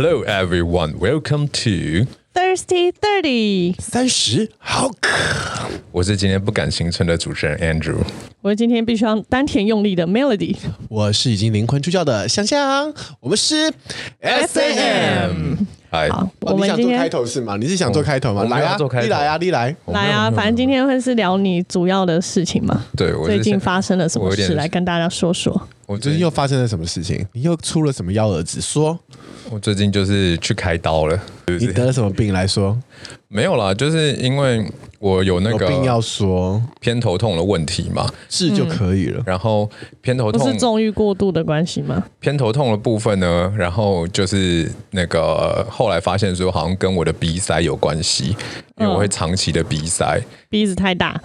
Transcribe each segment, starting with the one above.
Hello everyone, welcome to Thirsty Thirty。三十好渴，我是今天不敢行存的主持人 Andrew。我是今天必须要丹田用力的 Melody。我是已经灵魂出窍的香香。我们是 SAM。嗨，好，哦、你想做开头是吗？你是想做开头吗？来啊，你来啊，你来，来啊！反正今天会是聊你主要的事情嘛。对，最近发生了什么事？来跟大家说说。我最近又发生了什么事情？你又出了什么幺蛾子？说，我最近就是去开刀了。你得了什么病来说？没有啦，就是因为我有那个病要说偏头痛的问题嘛，治就可以了。然后偏头痛不是纵欲过度的关系吗？偏头痛的部分呢，然后就是那个后来发现说，好像跟我的鼻塞有关系，因为我会长期的鼻塞，鼻子太大。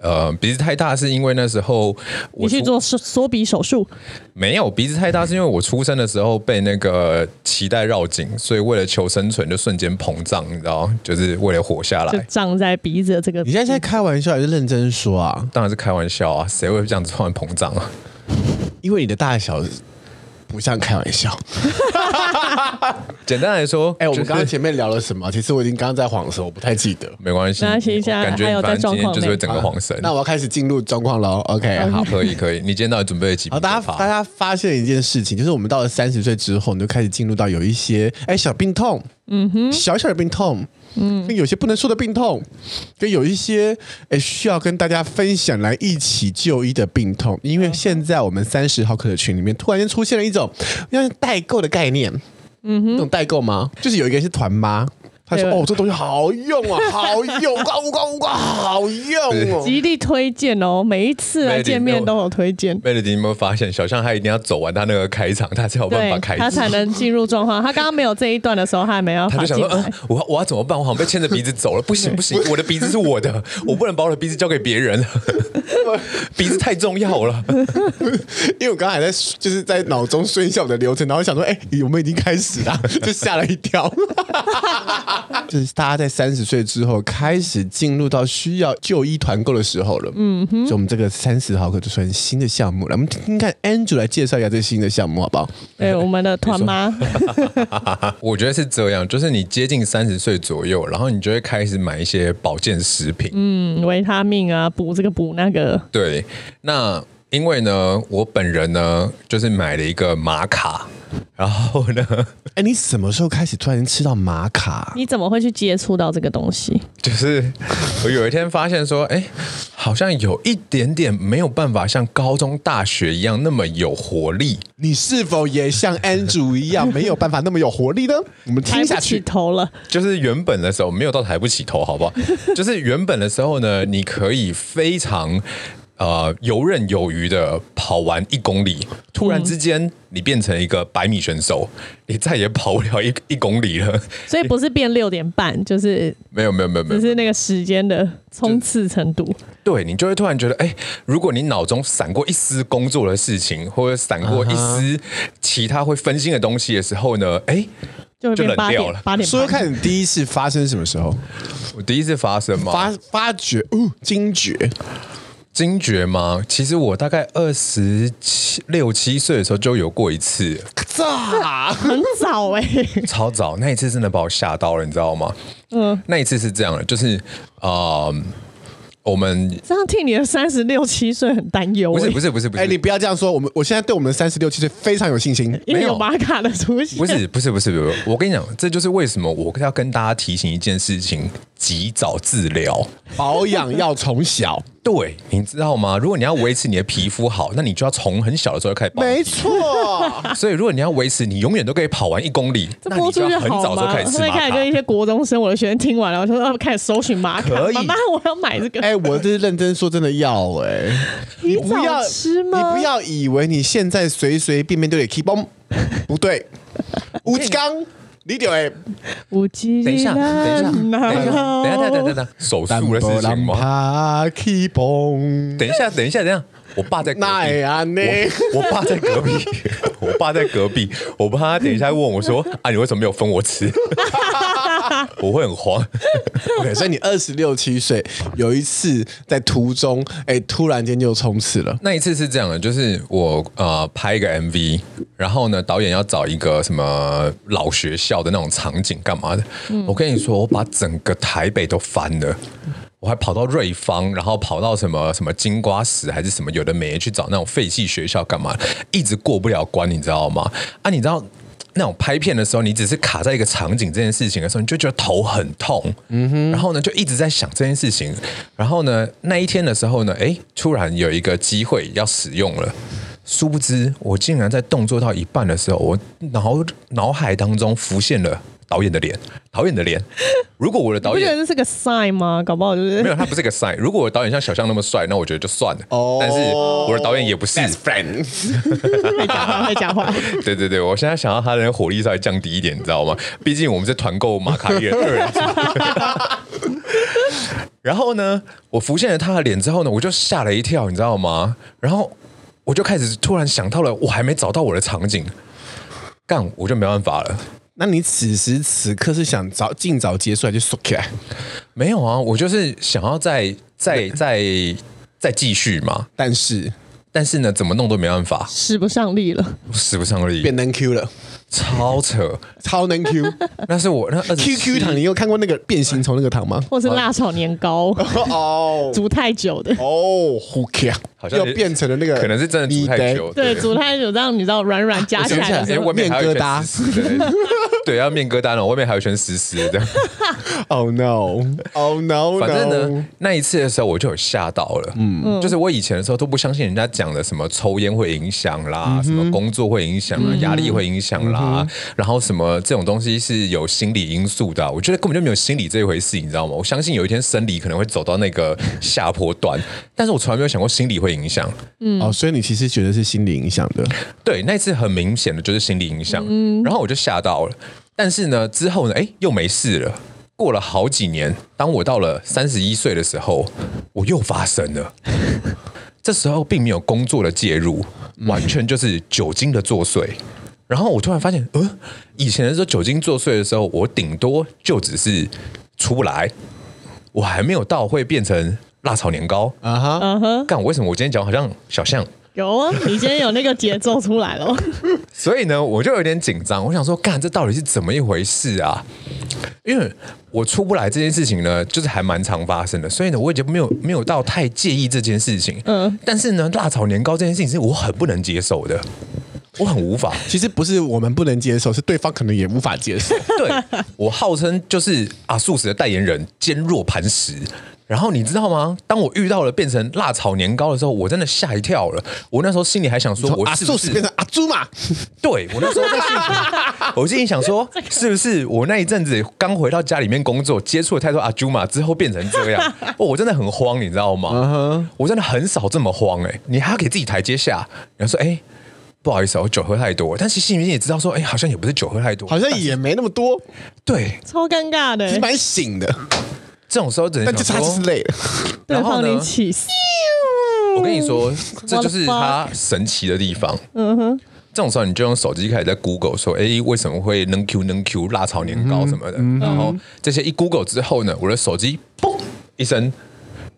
呃，鼻子太大是因为那时候我你去做缩缩鼻手术？没有，鼻子太大是因为我出生的时候被那个脐带绕颈，所以为了求生存就瞬间膨胀，你知道，就是为了活下来，就胀在鼻子的这个。你现在在开玩笑还是认真说啊？当然是开玩笑啊，谁会这样子突然膨胀啊？因为你的大小。不像开玩笑。简单来说，哎、欸，我们刚刚前面聊了什么？其实我已经刚刚在晃神，我不太记得。没关系，感觉反正今天就是会整个晃神。那我要开始进入状况喽。OK，好，可以，可以。你今天到底准备了几？好，大家大家发现一件事情，就是我们到了三十岁之后，你就开始进入到有一些哎、欸、小病痛，嗯哼，小小的病痛。嗯，有些不能说的病痛，跟有一些诶需要跟大家分享来一起就医的病痛，因为现在我们三十毫克的群里面突然间出现了一种像代购的概念，嗯哼，那种代购吗？就是有一个人是团妈。他说：“哦，这东西好用啊，好用，呱呱呱呱，好用哦，极力推荐哦，每一次来见面都有推荐。” Melody，你有没有发现，小象他一定要走完他那个开场，他才有办法开，他才能进入状况。他刚刚没有这一段的时候，他还没有。他就想说：“嗯，我我要怎么办？我好像被牵着鼻子走了，不行不行，我的鼻子是我的，我不能把我的鼻子交给别人，鼻子太重要了。”因为我刚刚还在就是在脑中顺一下我的流程，然后想说：“哎，我们已经开始了。”就吓了一跳。就是大家在三十岁之后开始进入到需要就医团购的时候了。嗯哼，所以我们这个三十毫克就算新的项目了。我们听听看 Andrew 来介绍一下这个新的项目好不好？对，我们的团妈。我觉得是这样，就是你接近三十岁左右，然后你就会开始买一些保健食品，嗯，维他命啊，补这个补那个。对，那因为呢，我本人呢，就是买了一个玛卡。然后呢？哎，你什么时候开始突然吃到玛卡？你怎么会去接触到这个东西？就是我有一天发现说，哎，好像有一点点没有办法像高中、大学一样那么有活力。你是否也像 Andrew 一样没有办法那么有活力呢？我们听下去。抬不起头了。就是原本的时候没有到抬不起头，好不好？就是原本的时候呢，你可以非常。呃，游刃有余的跑完一公里，突然之间你变成一个百米选手，嗯、你再也跑不了一一公里了。所以不是变六点半，就是没有没有没有没有，只是那个时间的冲刺程度。对，你就会突然觉得，哎，如果你脑中闪过一丝工作的事情，或者闪过一丝其他会分心的东西的时候呢，哎，就会就冷掉了。八点，说说看你第一次发生什么时候？我第一次发生吗？发发觉，哦，惊觉。惊觉吗？其实我大概二十七六七岁的时候就有过一次，早，很早哎、欸，超早。那一次真的把我吓到了，你知道吗？嗯，那一次是这样的，就是啊、呃，我们这样替你的三十六七岁很担忧、欸。不是不是不是不是，哎、欸，你不要这样说。我们我现在对我们的三十六七岁非常有信心，因为有玛卡的出现。不是不是不是不是，我跟你讲，这就是为什么我要跟大家提醒一件事情：及早治疗，保养要从小。对，你知道吗？如果你要维持你的皮肤好，那你就要从很小的时候就开始。没错。所以如果你要维持你永远都可以跑完一公里，那你就要很早就开始吃玛卡。开始跟一些国中生，我的学生听完了，我说要开始搜寻玛卡。可以，妈妈，我要买这个。哎、欸，我这是认真说，真的要哎、欸。你不要吃吗？你不要以为你现在随随便便都得 keep on，不对。吴志刚。你就会，等一下，等一下，等一下，等一下，等一下，手术的事情吗？等一下，等一下，等一下，我爸在隔壁，我我爸在隔壁，我爸在隔壁，我怕他等一下问我说：“ 啊，你为什么没有分我吃？” 我会很慌。OK，所以你二十六七岁，有一次在途中，哎、欸，突然间就冲刺了。那一次是这样的，就是我呃拍一个 MV，然后呢，导演要找一个什么老学校的那种场景干嘛的？嗯、我跟你说，我把整个台北都翻了。我还跑到瑞芳，然后跑到什么什么金瓜石还是什么有的没去找那种废弃学校干嘛？一直过不了关，你知道吗？啊，你知道那种拍片的时候，你只是卡在一个场景这件事情的时候，你就觉得头很痛，嗯哼，然后呢就一直在想这件事情，然后呢那一天的时候呢，哎，突然有一个机会要使用了，殊不知我竟然在动作到一半的时候，我脑脑海当中浮现了。导演的脸，导演的脸。如果我的导演，不觉得这是个 sign 吗？搞不好就是没有，他不是个 sign。如果我的导演像小象那么帅，那我觉得就算了。哦，oh, 但是我的导演也不是 friend，会讲话，会讲话。对对对，我现在想要他的火力稍微降低一点，你知道吗？毕竟我们是团购马卡伊的二人组。然后呢，我浮现了他的脸之后呢，我就吓了一跳，你知道吗？然后我就开始突然想到了，我还没找到我的场景，干，我就没办法了。那你此时此刻是想早尽早结束还是缩起来？没有啊，我就是想要再再再再继续嘛。但是但是呢，怎么弄都没办法，使不上力了，使不上力，变能 Q 了。超扯，超能 Q，那是我那 QQ 糖，你有看过那个变形虫那个糖吗？或是辣炒年糕 哦，煮太久的哦，Who care？好像又变成了那个，可能是真的煮太久，对，煮太久让你知道软软夹起来，因为外面疙瘩，对，要面疙瘩了，外面还有一圈湿湿的。Oh no，Oh no，反正呢，那一次的时候我就有吓到了，嗯，就是我以前的时候都不相信人家讲的什么抽烟会影响啦，什么工作会影响啊，压力会影响啦。啊，然后什么这种东西是有心理因素的，我觉得根本就没有心理这一回事，你知道吗？我相信有一天生理可能会走到那个下坡段，但是我从来没有想过心理会影响。嗯，哦，所以你其实觉得是心理影响的？对，那次很明显的就是心理影响。嗯，然后我就吓到了，但是呢，之后呢，哎，又没事了。过了好几年，当我到了三十一岁的时候，我又发生了。这时候并没有工作的介入，完全就是酒精的作祟。然后我突然发现，呃，以前的时候酒精作祟的时候，我顶多就只是出不来，我还没有到会变成辣炒年糕啊哈，嗯哼，干，为什么我今天讲好像小象？有啊，你今天有那个节奏出来了。所以呢，我就有点紧张，我想说，干，这到底是怎么一回事啊？因为我出不来这件事情呢，就是还蛮常发生的，所以呢，我已经没有没有到太介意这件事情。嗯，但是呢，辣炒年糕这件事情是我很不能接受的。我很无法，其实不是我们不能接受，是对方可能也无法接受。对，我号称就是啊素食的代言人，坚若磐石。然后你知道吗？当我遇到了变成辣炒年糕的时候，我真的吓一跳了。我那时候心里还想说，我是不是变成阿猪嘛？对，我那时候在心里，我心里想说，是不是我那一阵子刚回到家里面工作，接触了太多阿猪嘛，之后变成这样？哦，我真的很慌，你知道吗？我真的很少这么慌哎、欸。你还要给自己台阶下，然后说哎。不好意思，我酒喝太多，但是心里面也知道说，哎，好像也不是酒喝太多，好像也没那么多，对，超尴尬的，是蛮醒的。这种时候只能，但就差是累了，然后呢？我跟你说，这就是它神奇的地方。嗯哼，这种时候你就用手机开始在 Google 说，哎，为什么会能 Q 能 Q 辣炒年糕什么的？然后这些一 Google 之后呢，我的手机嘣一声。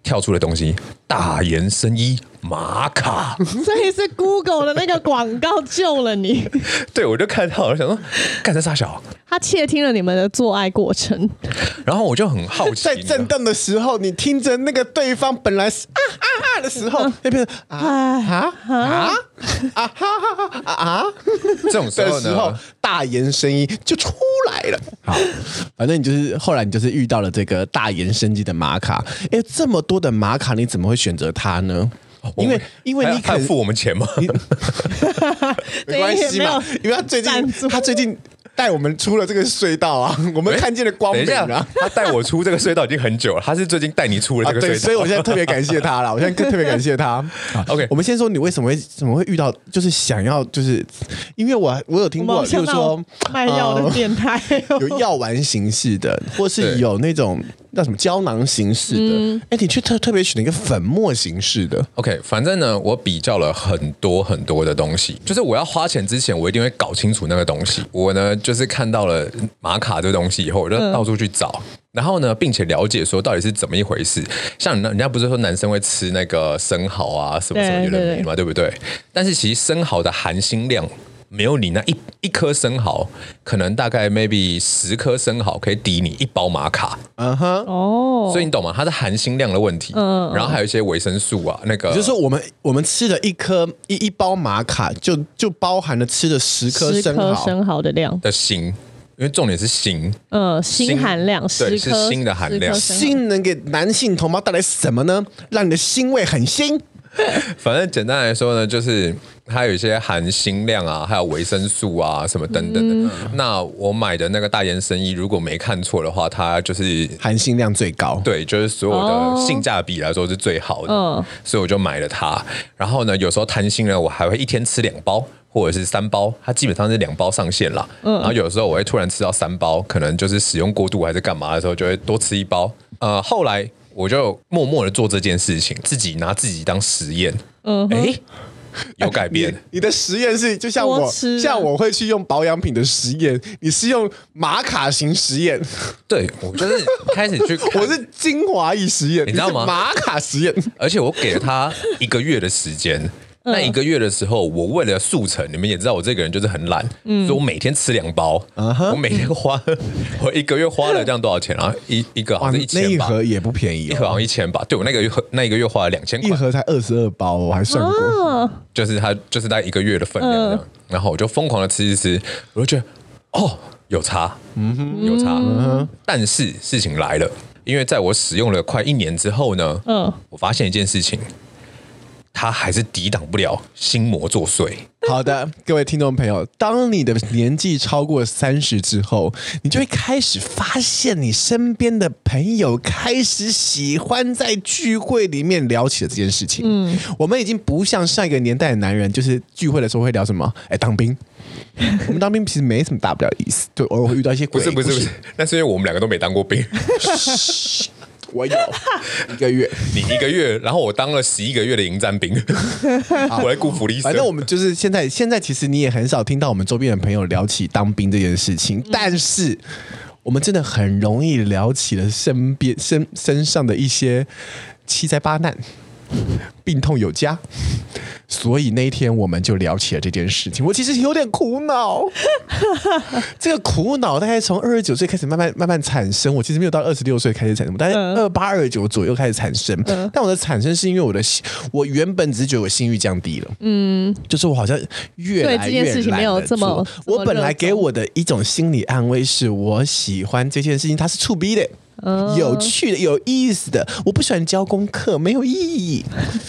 跳出了东西，大言深衣玛卡，所以是 Google 的那个广告救了你。对，我就看到我，想说，干这傻小？他窃听了你们的做爱过程，然后我就很好奇，在震动的时候，你听着那个对方本来是啊啊啊的时候，那边啊啊啊啊啊啊，这种时候呢，大言声音就出来了。好，反正你就是后来你就是遇到了这个大颜深衣的玛卡。哎，这么多的玛卡，你怎么会选择它呢？因为因为你肯付我们钱吗？没关系嘛，因为他最近他最近。带我们出了这个隧道啊，我们看见了光明啊！他带我出这个隧道已经很久了，他是最近带你出了这个隧道，啊、对，所以我现在特别感谢他了。我现在特别感谢他。OK，我们先说你为什么会怎么会遇到，就是想要，就是因为我我有听过，就是说卖药的变态、呃，有药丸形式的，或是有那种。叫什么胶囊形式的，哎、嗯，你却特特别选了一个粉末形式的。OK，反正呢，我比较了很多很多的东西，就是我要花钱之前，我一定会搞清楚那个东西。我呢，就是看到了玛卡这个东西以后，我就到处去找，嗯、然后呢，并且了解说到底是怎么一回事。像人家不是说男生会吃那个生蚝啊，什么什么有的没的嘛，对不对？但是其实生蚝的含锌量。没有你那一一颗生蚝，可能大概 maybe 十颗生蚝可以抵你一包玛卡。嗯哼，哦，所以你懂吗？它是含锌量的问题。嗯，然后还有一些维生素啊，那个就是说我们我们吃的一颗一一包玛卡就，就就包含了吃的十颗生蚝生蚝的量的锌，因为重点是锌。嗯，锌含量对，是锌的含量。锌能给男性同胞带来什么呢？让你的腥味很腥。反正简单来说呢，就是它有一些含锌量啊，还有维生素啊什么等等的。嗯、那我买的那个大延伸衣，如果没看错的话，它就是含锌量最高，对，就是所有的性价比来说是最好的。哦、所以我就买了它。然后呢，有时候贪心呢，我还会一天吃两包或者是三包，它基本上是两包上限了。嗯、然后有时候我会突然吃到三包，可能就是使用过度还是干嘛的时候，就会多吃一包。呃，后来。我就默默的做这件事情，自己拿自己当实验。嗯哼，哎，有改变。你，你的实验是就像我，像我会去用保养品的实验，你是用玛卡型实验。对，我就是开始去，我是精华液实验，你知道吗？玛卡实验，而且我给了他一个月的时间。那一个月的时候，我为了速成，你们也知道我这个人就是很懒，嗯、所以我每天吃两包。Uh huh. 我每天花，我一个月花了这样多少钱啊？一一个好像一千吧，那一盒也不便宜，一盒好像一千吧。对，我那个月那一个月花了两千块，一盒才二十二包，我还算过。Uh. 就是它，就是在一个月的分量这样。Uh huh. 然后我就疯狂的吃吃吃，我就觉得哦，有差，嗯哼，有差。Uh. 但是事情来了，因为在我使用了快一年之后呢，嗯、uh，huh. 我发现一件事情。他还是抵挡不了心魔作祟。好的，各位听众朋友，当你的年纪超过三十之后，你就会开始发现，你身边的朋友开始喜欢在聚会里面聊起了这件事情。嗯，我们已经不像上一个年代的男人，就是聚会的时候会聊什么？哎，当兵。我们当兵其实没什么大不了的意思，对，偶尔会遇到一些鬼。不是不是不是，那是因为我们两个都没当过兵。我有一个月，你一个月，然后我当了十一个月的迎战兵，好我来顾福利。反正我们就是现在，现在其实你也很少听到我们周边的朋友聊起当兵这件事情，但是我们真的很容易聊起了身边身身上的一些七灾八难。病痛有加，所以那一天我们就聊起了这件事情。我其实有点苦恼，这个苦恼大概从二十九岁开始慢慢慢慢产生。我其实没有到二十六岁开始产生，但是二八二九左右开始产生。但我的产生是因为我的我原本只是觉得我性欲降低了，嗯，就是我好像越来越懒得做。我本来给我的一种心理安慰是我喜欢这件事情，它是触逼的。有趣的、有意思的，我不喜欢教功课，没有意义，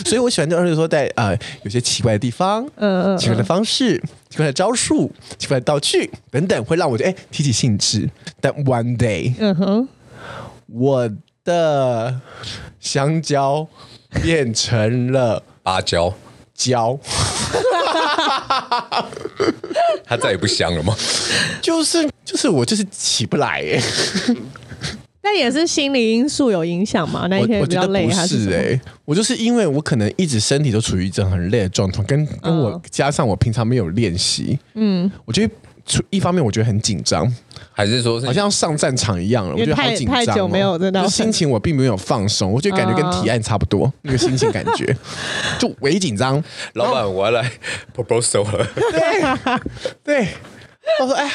所以我喜欢就而且说在呃有些奇怪的地方，嗯嗯，奇怪的方式、奇怪的招数、奇怪的道具等等，会让我觉得哎提起兴致。但 one day，嗯哼，我的香蕉变成了芭蕉蕉，它再也不香了吗？就是就是我就是起不来耶。那也是心理因素有影响吗？那一天比较累还是？是哎、欸，我就是因为我可能一直身体都处于一种很累的状态，跟跟我加上我平常没有练习，嗯，我觉得一方面我觉得很紧张，还是说是好像上战场一样了，我觉得好紧张、喔，太久没有真的心情我并没有放松，我觉得感觉跟提案差不多，那个心情感觉 就微紧张。老板，我要来 proposal 了，对 对。我说：“哎，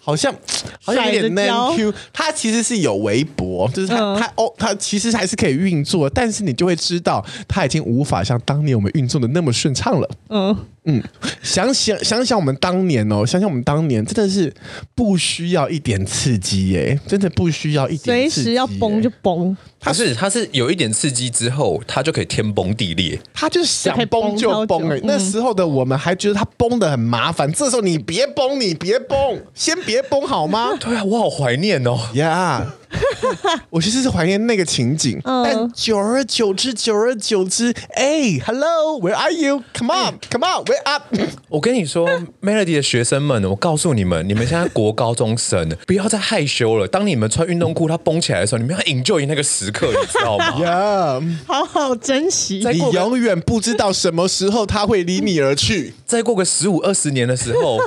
好像好像有点难 Q。他其实是有微博，就是他、嗯、它哦，他其实还是可以运作，但是你就会知道，他已经无法像当年我们运作的那么顺畅了。嗯嗯，想想想想我们当年哦，想想我们当年真的是不需要一点刺激耶，真的不需要一点刺激，随时要崩就崩。”他是他是有一点刺激之后，他就可以天崩地裂。他就是想崩就崩哎、欸！那时候的我们还觉得他崩的很麻烦。这时候你别崩，你别崩，先别崩好吗？对啊，我好怀念哦。呀，我其实是怀念那个情景，嗯但久而久之，久而久之，哎，Hello，Where are you？Come on，Come on，Where up！我跟你说，Melody 的学生们，我告诉你们，你们现在国高中生，不要再害羞了。当你们穿运动裤它绷起来的时候，你们要 enjoy 那个时刻，你知道吗？呀，好好珍惜。你过个永远不知道什么时候他会离你而去。再过个十五二十年的时候，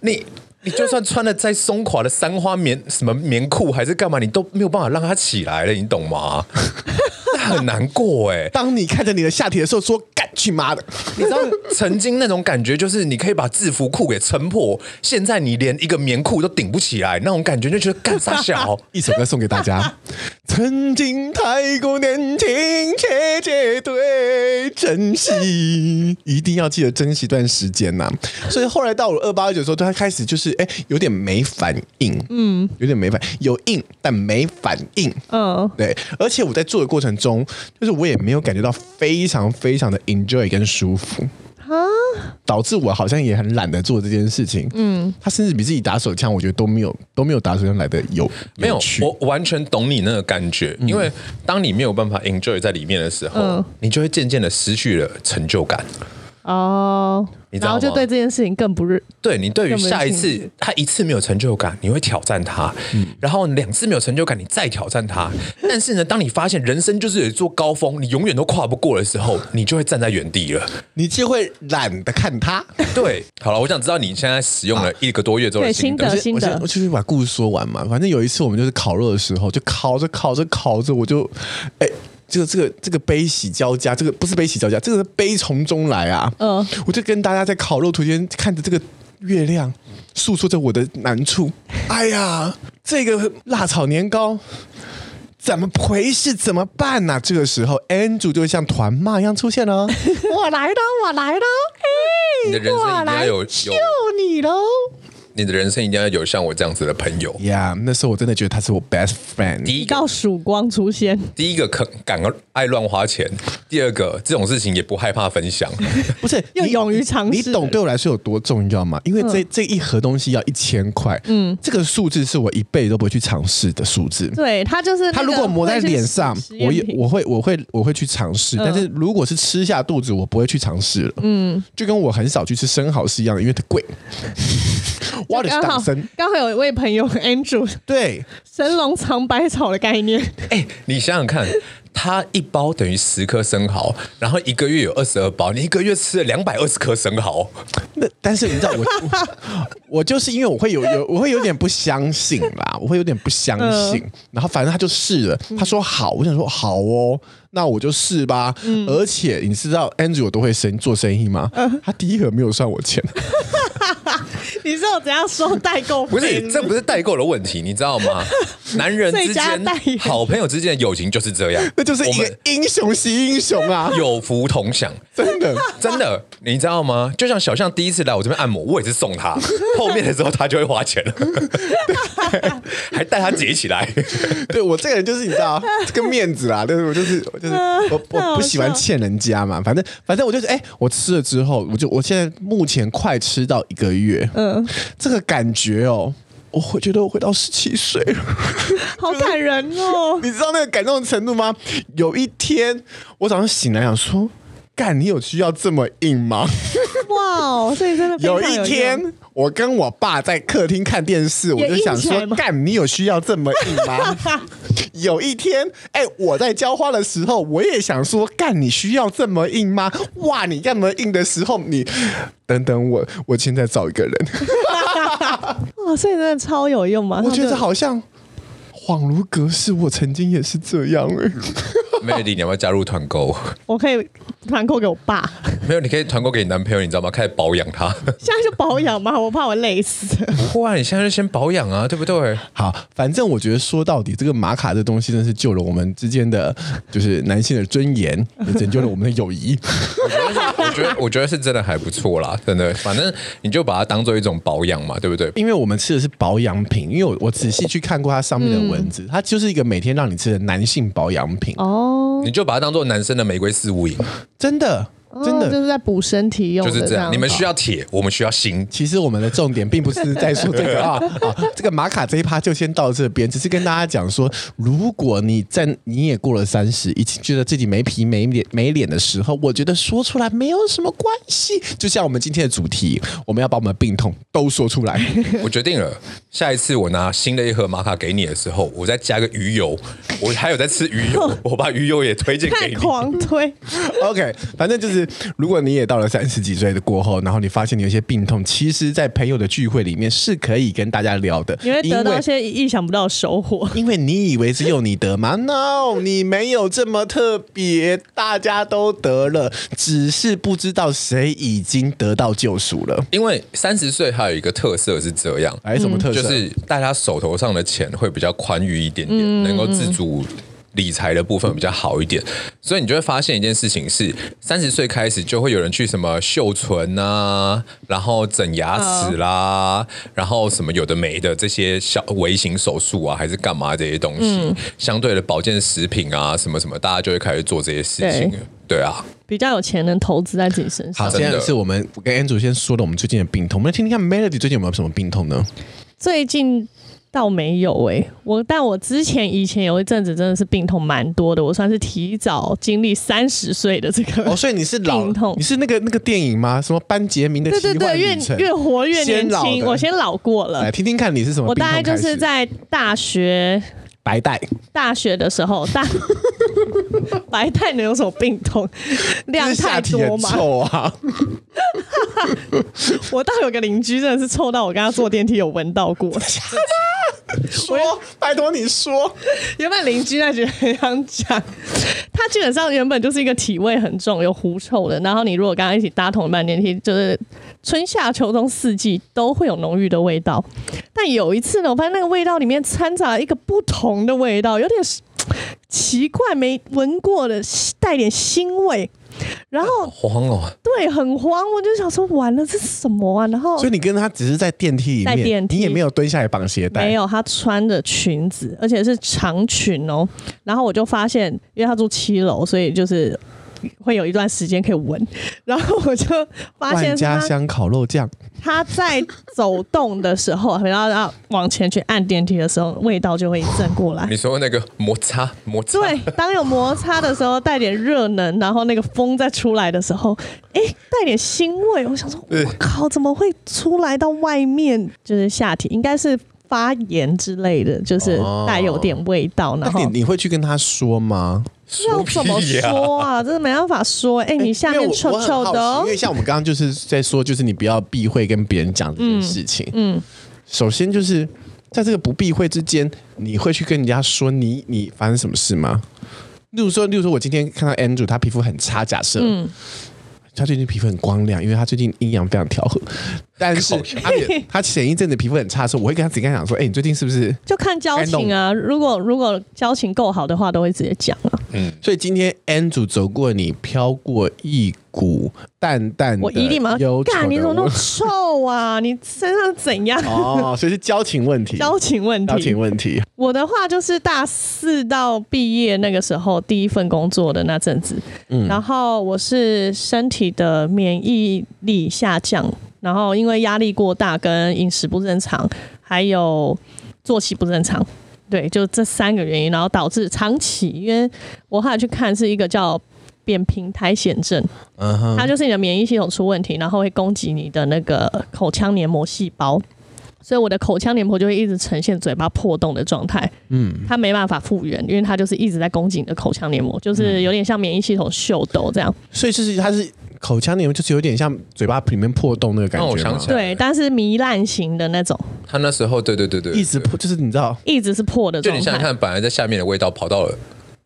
你你就算穿了再松垮的三花棉什么棉裤还是干嘛，你都没有办法让它起来了，你懂吗？那很难过哎、当你看着你的下体的时候，说“干去妈的。你知道曾经那种感觉，就是你可以把制服裤给撑破，现在你连一个棉裤都顶不起来，那种感觉就觉得干啥小。”，一首歌送给大家。曾经太过年轻，且绝对珍惜，一定要记得珍惜一段时间呐、所以后来到了二八二九的时候，他开始就是哎、有点没反应，嗯，有点没反，有硬但没反应，嗯，对，而且我在做的过程中，就是我也没有感觉到非常非常的 enjoy 跟舒服。导致我好像也很懒得做这件事情。嗯，他甚至比自己打手枪，我觉得都没有都没有打手枪来的有没有趣，我完全懂你那个感觉，因为当你没有办法 enjoy 在里面的时候，嗯你就会渐渐的失去了成就感。哦，你知道吗然后就对这件事情更不认。对你对于下一次他一次没有成就感，你会挑战他，然后两次没有成就感，你再挑战他。但是呢，当你发现人生就是有一座高峰，你永远都跨不过的时候，你就会站在原地了。你就会懒得看他。对，好了，我想知道你现在使用了一个多月之后的对心得心得。我就是把故事说完嘛。反正有一次我们就是烤肉的时候，就烤着烤着烤着，我就哎。这个这个这个悲喜交加，这个不是悲喜交加，这个是悲从中来啊！嗯我就跟大家在烤肉途间看着这个月亮，诉说着我的难处。哎呀，这个辣炒年糕怎么回事？怎么办呢、啊？这个时候，Andrew 就会像团妈一样出现了。我来了，我来了，你的人生一定要有有救你喽！你的人生一定要有像我这样子的朋友。呀、yeah,，那时候我真的觉得他是我 best friend。第一个一道曙光出现，第一个肯敢爱乱花钱，第二个这种事情也不害怕分享。不是 勇于尝试你懂对我来说有多重要吗？因为这、这一盒东西要一千块，嗯，这个数字是我一辈子都不会去尝试的数字。对他就是他如果抹在脸上，我也我会我会我会去尝试，嗯但是如果是吃下肚子，我不会去尝试了。嗯，就跟我很少去吃生蚝是一样的，因为它贵。我的刚好刚好有一位朋友 Andrew 对，神农尝百草的概念，哎，你想想看，他一包等于十颗生蚝，然后一个月有二十二包，你一个月吃了两百二十颗生蚝。那但是你知道我我，我就是因为我会有有我会有点不相信啦，我会有点不相信，嗯然后反正他就试了，他说好，我想说好哦，那我就试吧。嗯而且你知道 Andrew 有多会生做生意吗？他第一盒没有算我钱。你说我怎样收代购？不是，这不是代购的问题，你知道吗？男人之间、好朋友之间的友情就是这样，那就是我们英雄惜英雄啊！有福同享。真的，真的，你知道吗？就像小象第一次来我这边按摩，我也是送他，后面的时候他就会花钱了，还带他结起来。对我这个人就是你知道这个面子啊，但是我就是我就是我我不喜欢欠人家嘛，反正反正我就是哎，我吃了之后，我就我现在目前快吃到一个月，嗯，这个感觉哦，我会觉得我回到十七岁了。好感人哦！你知道那个感动的程度吗？有一天我早上醒来想说，干，你有需要这么硬吗？哇哦，所以真的有有一天，我跟我爸在客厅看电视，我就想说干，你有需要这么硬吗？有一天，哎、我在浇花的时候，我也想说，干，你需要这么硬吗？哇，你干嘛硬的时候，你等等我，我现在找一个人，哇，所以真的超有用嘛！我觉得好像恍如隔世，我曾经也是这样哎、Melody，你要不要加入团购？我可以团购给我爸，没有，你可以团购给你男朋友，你知道吗？开始保养他。现在就保养吗，我怕我累死。不会啊，你现在就先保养啊，对不对？好，反正我觉得说到底，这个玛卡这东西真是救了我们之间的，就是男性的尊严，也拯救了我们的友谊。我觉得，我觉得是真的还不错啦，真的。反正你就把它当做一种保养嘛，对不对？因为我们吃的是保养品，因为我我仔细去看过它上面的文字，它就是一个每天让你吃的男性保养品，哦，你就把它当做男生的玫瑰四物饮。真的。真的哦就是在补身体用的，就是这样。你们需要要铁，我们需要锌。其实我们的重点并不是在说这个啊 啊，这个玛卡这一趴就先到这边，只是跟大家讲说，如果你在你也过了三十，已经觉得自己没皮没脸没脸的时候，我觉得说出来没有什么关系。就像我们今天的主题，我们要把我们的病痛都说出来。我决定了，下一次我拿新的一盒玛卡给你的时候，我再加个鱼油，我还有在吃鱼油，我把鱼油也推荐给太你。狂推，OK，反正就是，如果你也到了三十几岁的过后，然后你发现你有些病痛，其实，在朋友的聚会里面是可以跟大家聊的，你会得到一些意想不到的收获。因为你以为只有你得吗？No，你没有这么特别，大家都得了，只是不知道谁已经得到救赎了。因为三十岁还有一个特色是这样，还有，什么特色？就是大家手头上的钱会比较宽裕一点点，能够自主。理财的部分比较好一点，所以你就会发现一件事情是，三十岁开始就会有人去什么秀唇啊，然后整牙齿啦，然后什么有的没的这些小微型手术啊，还是干嘛这些东西，相对的保健食品啊，什么什么，大家就会开始做这些事情了。对啊，比较有钱能投资在自己身上。好，现在是我们跟 Andrew 先说的我们最近的病痛，我们来听听看 Melody 最近有没有什么病痛呢？最近。倒没有诶、欸，我但我之前以前有一阵子真的是病痛蛮多的，我算是提早经历三十岁的这个哦，所以你是老病痛，你是那个那个电影吗？什么班杰明的？对对对，越越活越年轻，我先老过了。来听听看你是什么？我大概就是在大学白带大学的时候，大 白带能有什么病痛？量太多吗？臭啊！我倒有个邻居，真的是臭到我跟他坐电梯有闻到过。说，拜托你说，原本邻居那觉得很想讲，他基本上原本就是一个体味很重、有狐臭的。然后你如果跟他一起搭同一班电梯，就是春夏秋冬四季都会有浓郁的味道。但有一次呢，我发现那个味道里面掺杂一个不同的味道，有点 奇怪，没闻过的，带点腥味。然后慌哦，对，很慌，我就想说，完了，这是什么啊？然后，所以你跟他只是在电梯里面，在电梯，你也没有蹲下来绑鞋带，没有，他穿着裙子，而且是长裙哦。然后我就发现，因为他住七楼，所以就是。会有一段时间可以闻，然后我就发现万家乡烤肉酱，他在走动的时候，然后然后往前去按电梯的时候，味道就会一阵过来。你说那个摩擦摩擦，对，当有摩擦的时候，带点热能，然后那个风再出来的时候，哎，带点腥味。我想说，我靠，怎么会出来到外面？就是下体应该是发炎之类的，就是带有点味道。哦、然后你你会去跟他说吗？要怎么说啊？真的没办法说。哎、欸，你下面臭臭的、哦因，因为像我们刚刚就是在说，就是你不要避讳跟别人讲这件事情。嗯，嗯首先就是在这个不避讳之间，你会去跟人家说你你发生什么事吗？例如说，例如说我今天看到 Andrew 他皮肤很差，假设。嗯他最近皮肤很光亮，因为他最近阴阳非常调和。但是他他前一阵子皮肤很差的时候，我会跟他直接讲说：“哎、欸，你最近是不是？”就看交情啊。如果如果交情够好的话，都会直接讲啊。嗯，所以今天 Andrew 走过你，飘过一股淡淡的，我一定马上干！你怎么那么臭啊？你身上怎样？哦，所以是交情问题。交情问题。交情问题。我的话就是大四到毕业那个时候，第一份工作的那阵子，嗯，然后我是身体的免疫力下降，然后因为压力过大、跟饮食不正常，还有作息不正常，对，就这三个原因，然后导致长期，因为我后来去看是一个叫扁平苔藓症，嗯哼，它就是你的免疫系统出问题，然后会攻击你的那个口腔黏膜细胞。所以我的口腔黏膜就会一直呈现嘴巴破洞的状态，嗯，它没办法复原，因为它就是一直在攻击你的口腔黏膜，就是有点像免疫系统秀逗这样。所以就是它是口腔黏膜，就是有点像嘴巴里面破洞那个感觉。我想起来，对，但是糜烂型的那种。他那时候对对对对，一直破，就是你知道，一直是破的状态。就你想想看，本来在下面的味道跑到了。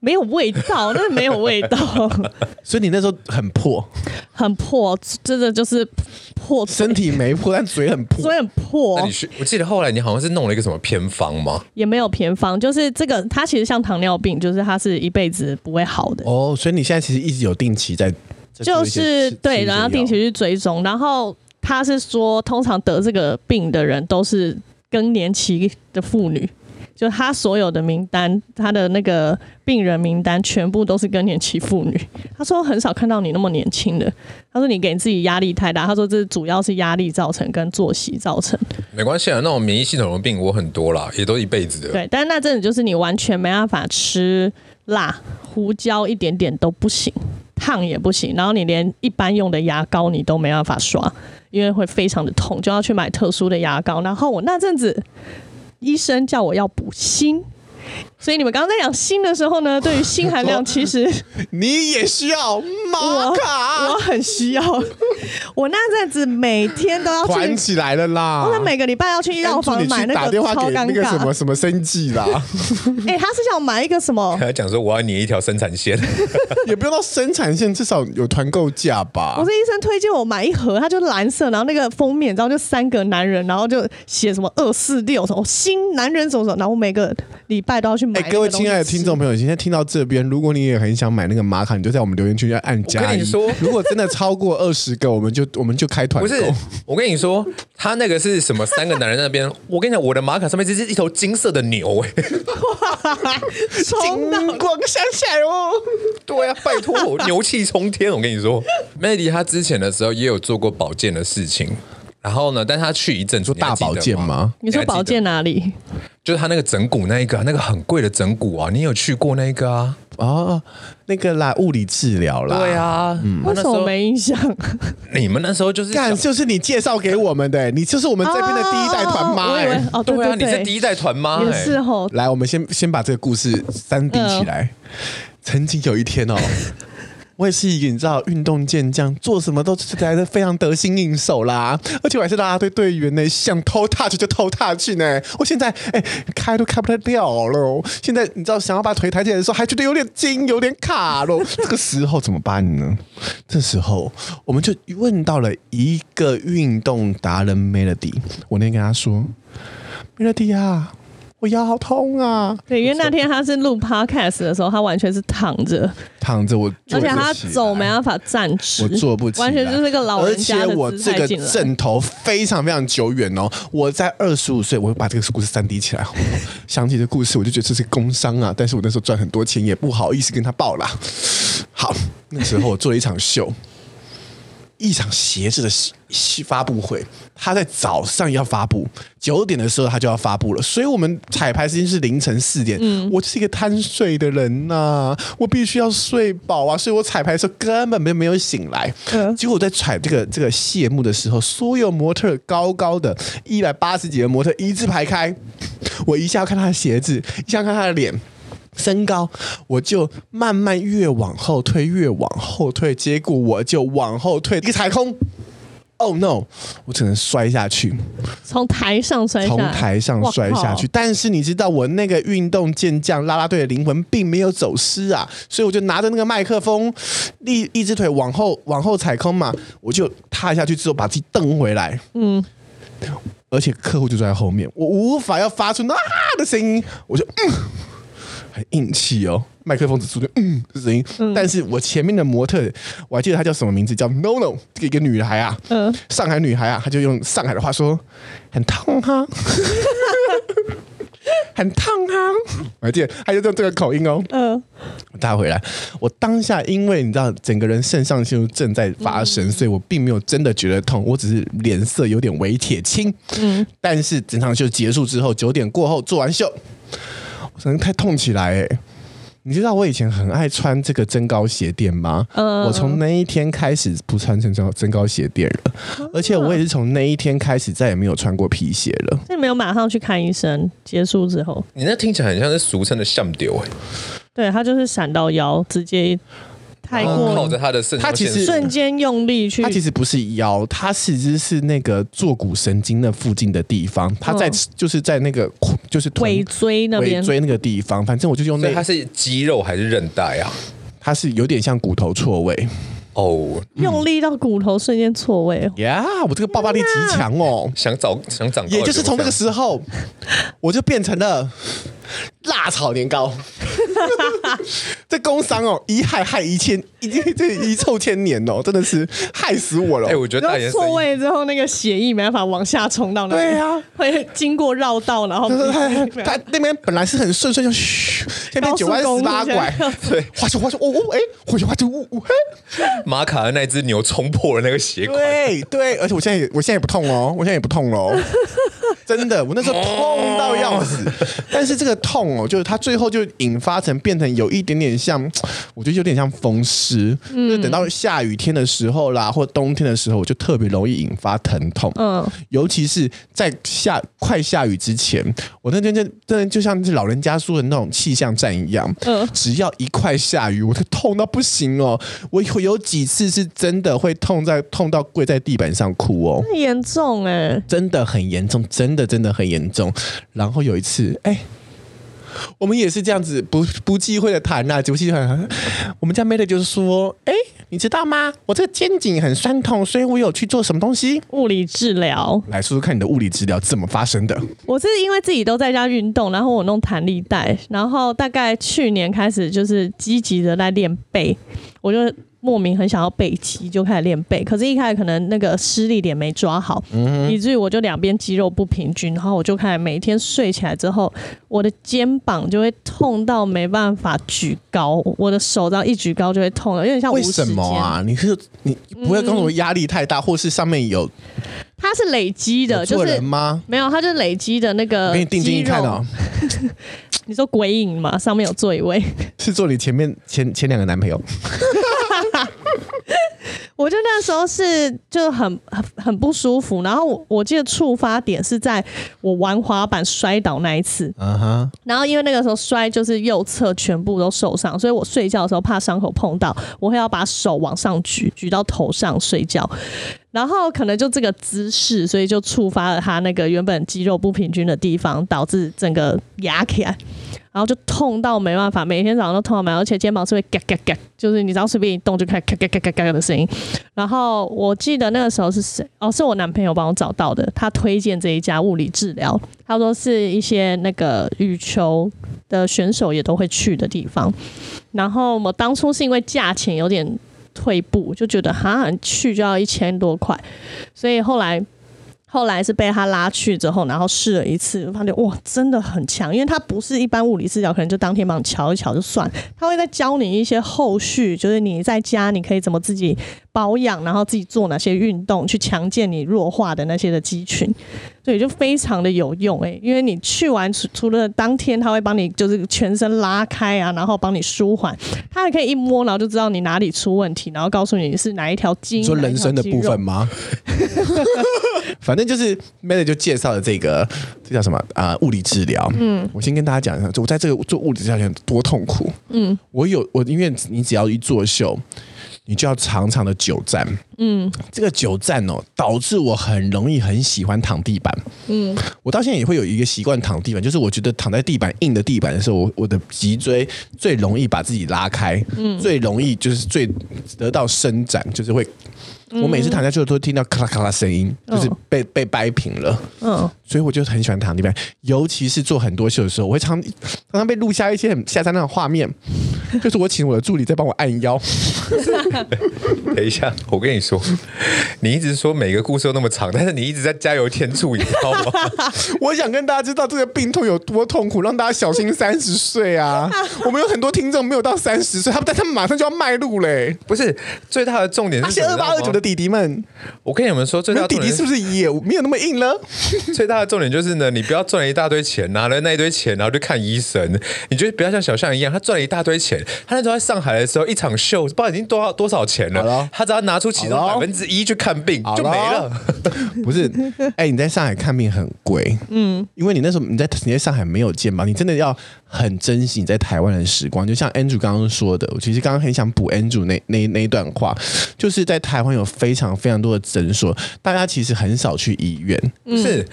没有味道，那没有味道。所以你那时候很破，很破，真的就是破。身体没破，但嘴很破，嘴很破。那你是，我记得后来你好像是弄了一个什么偏方吗？也没有偏方，就是这个，它其实像糖尿病，就是它是一辈子不会好的。哦，所以你现在其实一直有定期在，就是对，然后定期去追踪。然后他是说，通常得这个病的人都是更年期的妇女。就他所有的名单，他的那个病人名单全部都是更年期妇女。他说很少看到你那么年轻的。他说你给自己压力太大。他说这主要是压力造成跟作息造成。没关系啊，那种免疫系统的病我很多啦，也都一辈子的。对，但是那阵子就是你完全没办法吃辣，胡椒一点点都不行，烫也不行，然后你连一般用的牙膏你都没办法刷，因为会非常的痛，就要去买特殊的牙膏。然后我那阵子。医生叫我要补锌。所以你们刚刚在讲锌的时候呢，对于锌含量，其实你也需要玛卡我，我很需要。我那阵子每天都要团起来了啦，我每个礼拜要去药房买那个超尴尬那个什么什么生计啦。哎、欸，他是想买一个什么？他讲说我要捏一条生产线，也不用到生产线，至少有团购价吧。我是医生推荐我买一盒，它就蓝色，然后那个封面，然后就三个男人，然后就写什么二四六什么新男人什么什么，然后我每个礼拜都要去。哎、欸，各位亲爱的听众朋友，今天听到这边，如果你也很想买那个玛卡，你就在我们留言区要按加一。我跟你说，如果真的超过二十个，我们就我们就开团购。不是，我跟你说，他那个是什么？三个男人在那边。我跟你讲，我的玛卡上面这是一头金色的牛、欸，哎，金光闪闪哦。对啊，拜托，牛气冲天。我跟你说，Melody 他之前的时候也有做过保健的事情。然后呢？但他去一阵做大保健吗？你说保健哪里？就是他那个整骨那一个，那个很贵的整骨啊！你有去过那一个啊？哦，那个啦，物理治疗啦。对啊，嗯，为什么没印象？你们那时候就是干，就是你介绍给我们的，你就是我们这边的第一代团妈哎！哦，对啊，你是第一代团妈，也是哦。来，我们先先把这个故事三 D 起来。曾经有一天哦。我也是一个你知道运动健将，做什么都来的非常得心应手啦，而且我还是啦啦队队员呢，想偷踏去就偷 touch 呢。我现在哎开都开不太掉了，现在你知道想要把腿抬起来的时候，还觉得有点筋有点卡咯。这个时候怎么办呢？这时候我们就问到了一个运动达人 Melody，我那天跟他说，Melody 啊。我腰好痛啊！对，因为那天他是录 podcast 的时候，他完全是躺着，躺着我，而且他走没办法站直，我坐不起，完全就是个老人家。而且我这个枕头非常非常久远哦，我在二十五岁，我把这个故事三 D 起来，想起这故事，我就觉得这是工伤啊。但是我那时候赚很多钱，也不好意思跟他报啦。好，那时候我做了一场秀。一场鞋子的发布会，他在早上要发布，九点的时候他就要发布了，所以我们彩排时间是凌晨四点。嗯，我是一个贪睡的人呐、啊，我必须要睡饱啊，所以我彩排的时候根本没没有醒来。嗯，结果我在彩这个这个谢幕的时候，所有模特高高的，一百八十几个模特一字排开，我一下要看他的鞋子，一下要看他的脸。身高，我就慢慢越往后退，越往后退，结果我就往后退一个踩空，Oh no！我只能摔下去，从台上摔下，从台上摔下去。但是你知道，我那个运动健将啦啦队的灵魂并没有走失啊，所以我就拿着那个麦克风，一一只腿往后往后踩空嘛，我就踏下去之后把自己蹬回来，嗯，而且客户就在后面，我无法要发出啊的声音，我就嗯。很硬气哦，麦克风只出的嗯的声音，嗯，但是我前面的模特，我还记得她叫什么名字，叫 No No，这个一个女孩啊，嗯，上海女孩啊，她就用上海的话说，很烫哈，很烫哈，我还记得她就用这个口音哦，嗯，我带回来，我当下因为你知道整个人肾上腺素正在发生，嗯，所以我并没有真的觉得痛，我只是脸色有点微铁青，嗯，但是整场秀结束之后，九点过后做完秀。可能太痛起来哎！你知道我以前很爱穿这个增高鞋垫吗？嗯，我从那一天开始不穿增高增高鞋垫了，而且我也是从那一天开始再也没有穿过皮鞋了。那你没有马上去看医生？结束之后，你那听起来很像是俗称的橡丢哎。对，它就是闪到腰，直接。太过靠着他的肾，他其实瞬间用力去，他其实不是腰，他其实是那个坐骨神经那附近的地方，他在就是在那个就是尾椎那边，尾椎那个地方，反正我就用那，他是肌肉还是韧带啊？他是有点像骨头错位哦，用力到骨头瞬间错位哦，呀，我这个爆发力极强哦，想找想长，也就是从那个时候，我就变成了。辣炒年糕，这工伤哦，一害害一千，已经这遗臭千年哦，真的是害死我了。哎、我觉得错位之后，那个血液没办法往下冲到那里，对啊，会经过绕道，然后他他那边本来是很顺顺，就嘘，那边九弯十八拐，对，滑出滑出，哦哦，哎，滑出滑出，呜呜，马卡的那只牛冲破了那个血管，对对，而且我现在也我现在也不痛哦，我现在也不痛了。真的，我那时候痛到要死，但是这个痛哦，就是它最后就引发成变成有一点点像，我觉得有点像风湿，嗯、就是等到下雨天的时候啦，或冬天的时候，我就特别容易引发疼痛。嗯，尤其是在下快下雨之前，我那天就真的就像是老人家说的那种气象站一样，嗯，只要一快下雨，我就痛到不行哦。我有有几次是真的会痛在痛到跪在地板上哭哦，很严重哎，真的很严重，真的。真的很严重，然后有一次，哎，我们也是这样子不不忌讳的谈呐，不忌讳。我们家妹的就是说，哎，你知道吗？我这个肩颈很酸痛，所以我有去做什么东西？物理治疗。来说说看你的物理治疗怎么发生的？我是因为自己都在家运动，然后我弄弹力带，然后大概去年开始就是积极的在练背，我就。莫名很想要背肌，就开始练背。可是，一开始可能那个施力点没抓好，嗯、以至于我就两边肌肉不平均。然后我就开始每天睡起来之后，我的肩膀就会痛到没办法举高，我的手只要一举高就会痛了，有点像。为什么啊？你是你不会跟我压力太大，嗯、或是上面有？它是累积的，就是吗？没有，它就是累积的那个。我给你定睛一看哦。你说鬼影嘛？上面有坐一位，是坐你前面前前两个男朋友。我就那时候是就很很很不舒服，然后我我记得触发点是在我玩滑板摔倒那一次，嗯哼，然后因为那个时候摔就是右侧全部都受伤，所以我睡觉的时候怕伤口碰到，我会要把手往上举举到头上睡觉，然后可能就这个姿势，所以就触发了他那个原本肌肉不平均的地方，导致整个压起来。然后就痛到没办法，每天早上都痛到没，而且肩膀是会嘎嘎嘎，就是你只要随便一动就开始嘎嘎嘎嘎嘎的声音。然后我记得那个时候是谁？哦，是我男朋友帮我找到的，他推荐这一家物理治疗，他说是一些那个羽球的选手也都会去的地方。然后我当初是因为价钱有点退步，就觉得哈去就要一千多块，所以后来。后来是被他拉去之后，然后试了一次，发现哇，真的很强，因为他不是一般物理治疗，可能就当天帮你瞧一瞧就算，他会再教你一些后续，就是你在家你可以怎么自己保养，然后自己做哪些运动去强健你弱化的那些的肌群，所以就非常的有用哎、欸，因为你去完除除了当天他会帮你就是全身拉开啊，然后帮你舒缓，他还可以一摸然后就知道你哪里出问题，然后告诉你是哪一条筋，说人生的部分吗？反正就是 Madam 就介绍了这个，这叫什么啊、呃？物理治疗。嗯，我先跟大家讲一下，就我在这个做物理治疗前多痛苦。嗯，我有我因为你只要一作秀，你就要长长的久站。嗯，这个久站哦，导致我很容易很喜欢躺地板。嗯，我到现在也会有一个习惯躺地板，就是我觉得躺在地板硬的地板的时候，我我的脊椎最容易把自己拉开，嗯，最容易就是最得到伸展，就是会。我每次躺下去都会听到咔啦咔啦声音，就是被被掰平了。嗯，所以我就很喜欢躺地板，尤其是做很多秀的时候，我会常常常被录下一些很下三那种画面，就是我请我的助理在帮我按腰。等一下，我跟你说，你一直说每个故事都那么长，但是你一直在加油添醋，你知道吗？我想跟大家知道这个病痛有多痛苦，让大家小心三十岁啊！我们有很多听众没有到三十岁，他们但他们马上就要迈入嘞。不是，最大的重点是二八二九的。弟弟们，我跟你们说，最大的弟弟是不是也没有那么硬呢？最大的重点就是呢，你不要赚了一大堆钱，拿了那一堆钱，然后去看医生。你觉得不要像小象一样，他赚了一大堆钱，他那时候在上海的时候，一场秀不知道已经多少多少钱了。了他只要拿出其中百分之一去看病，就没了。不是，哎、欸，你在上海看病很贵，嗯，因为你那时候你在你在上海没有见嘛，你真的要很珍惜你在台湾的时光。就像 Andrew 刚刚说的，我其实刚刚很想补 Andrew 那那那一段话，就是在台湾有。非常非常多的诊所，大家其实很少去医院，嗯、是。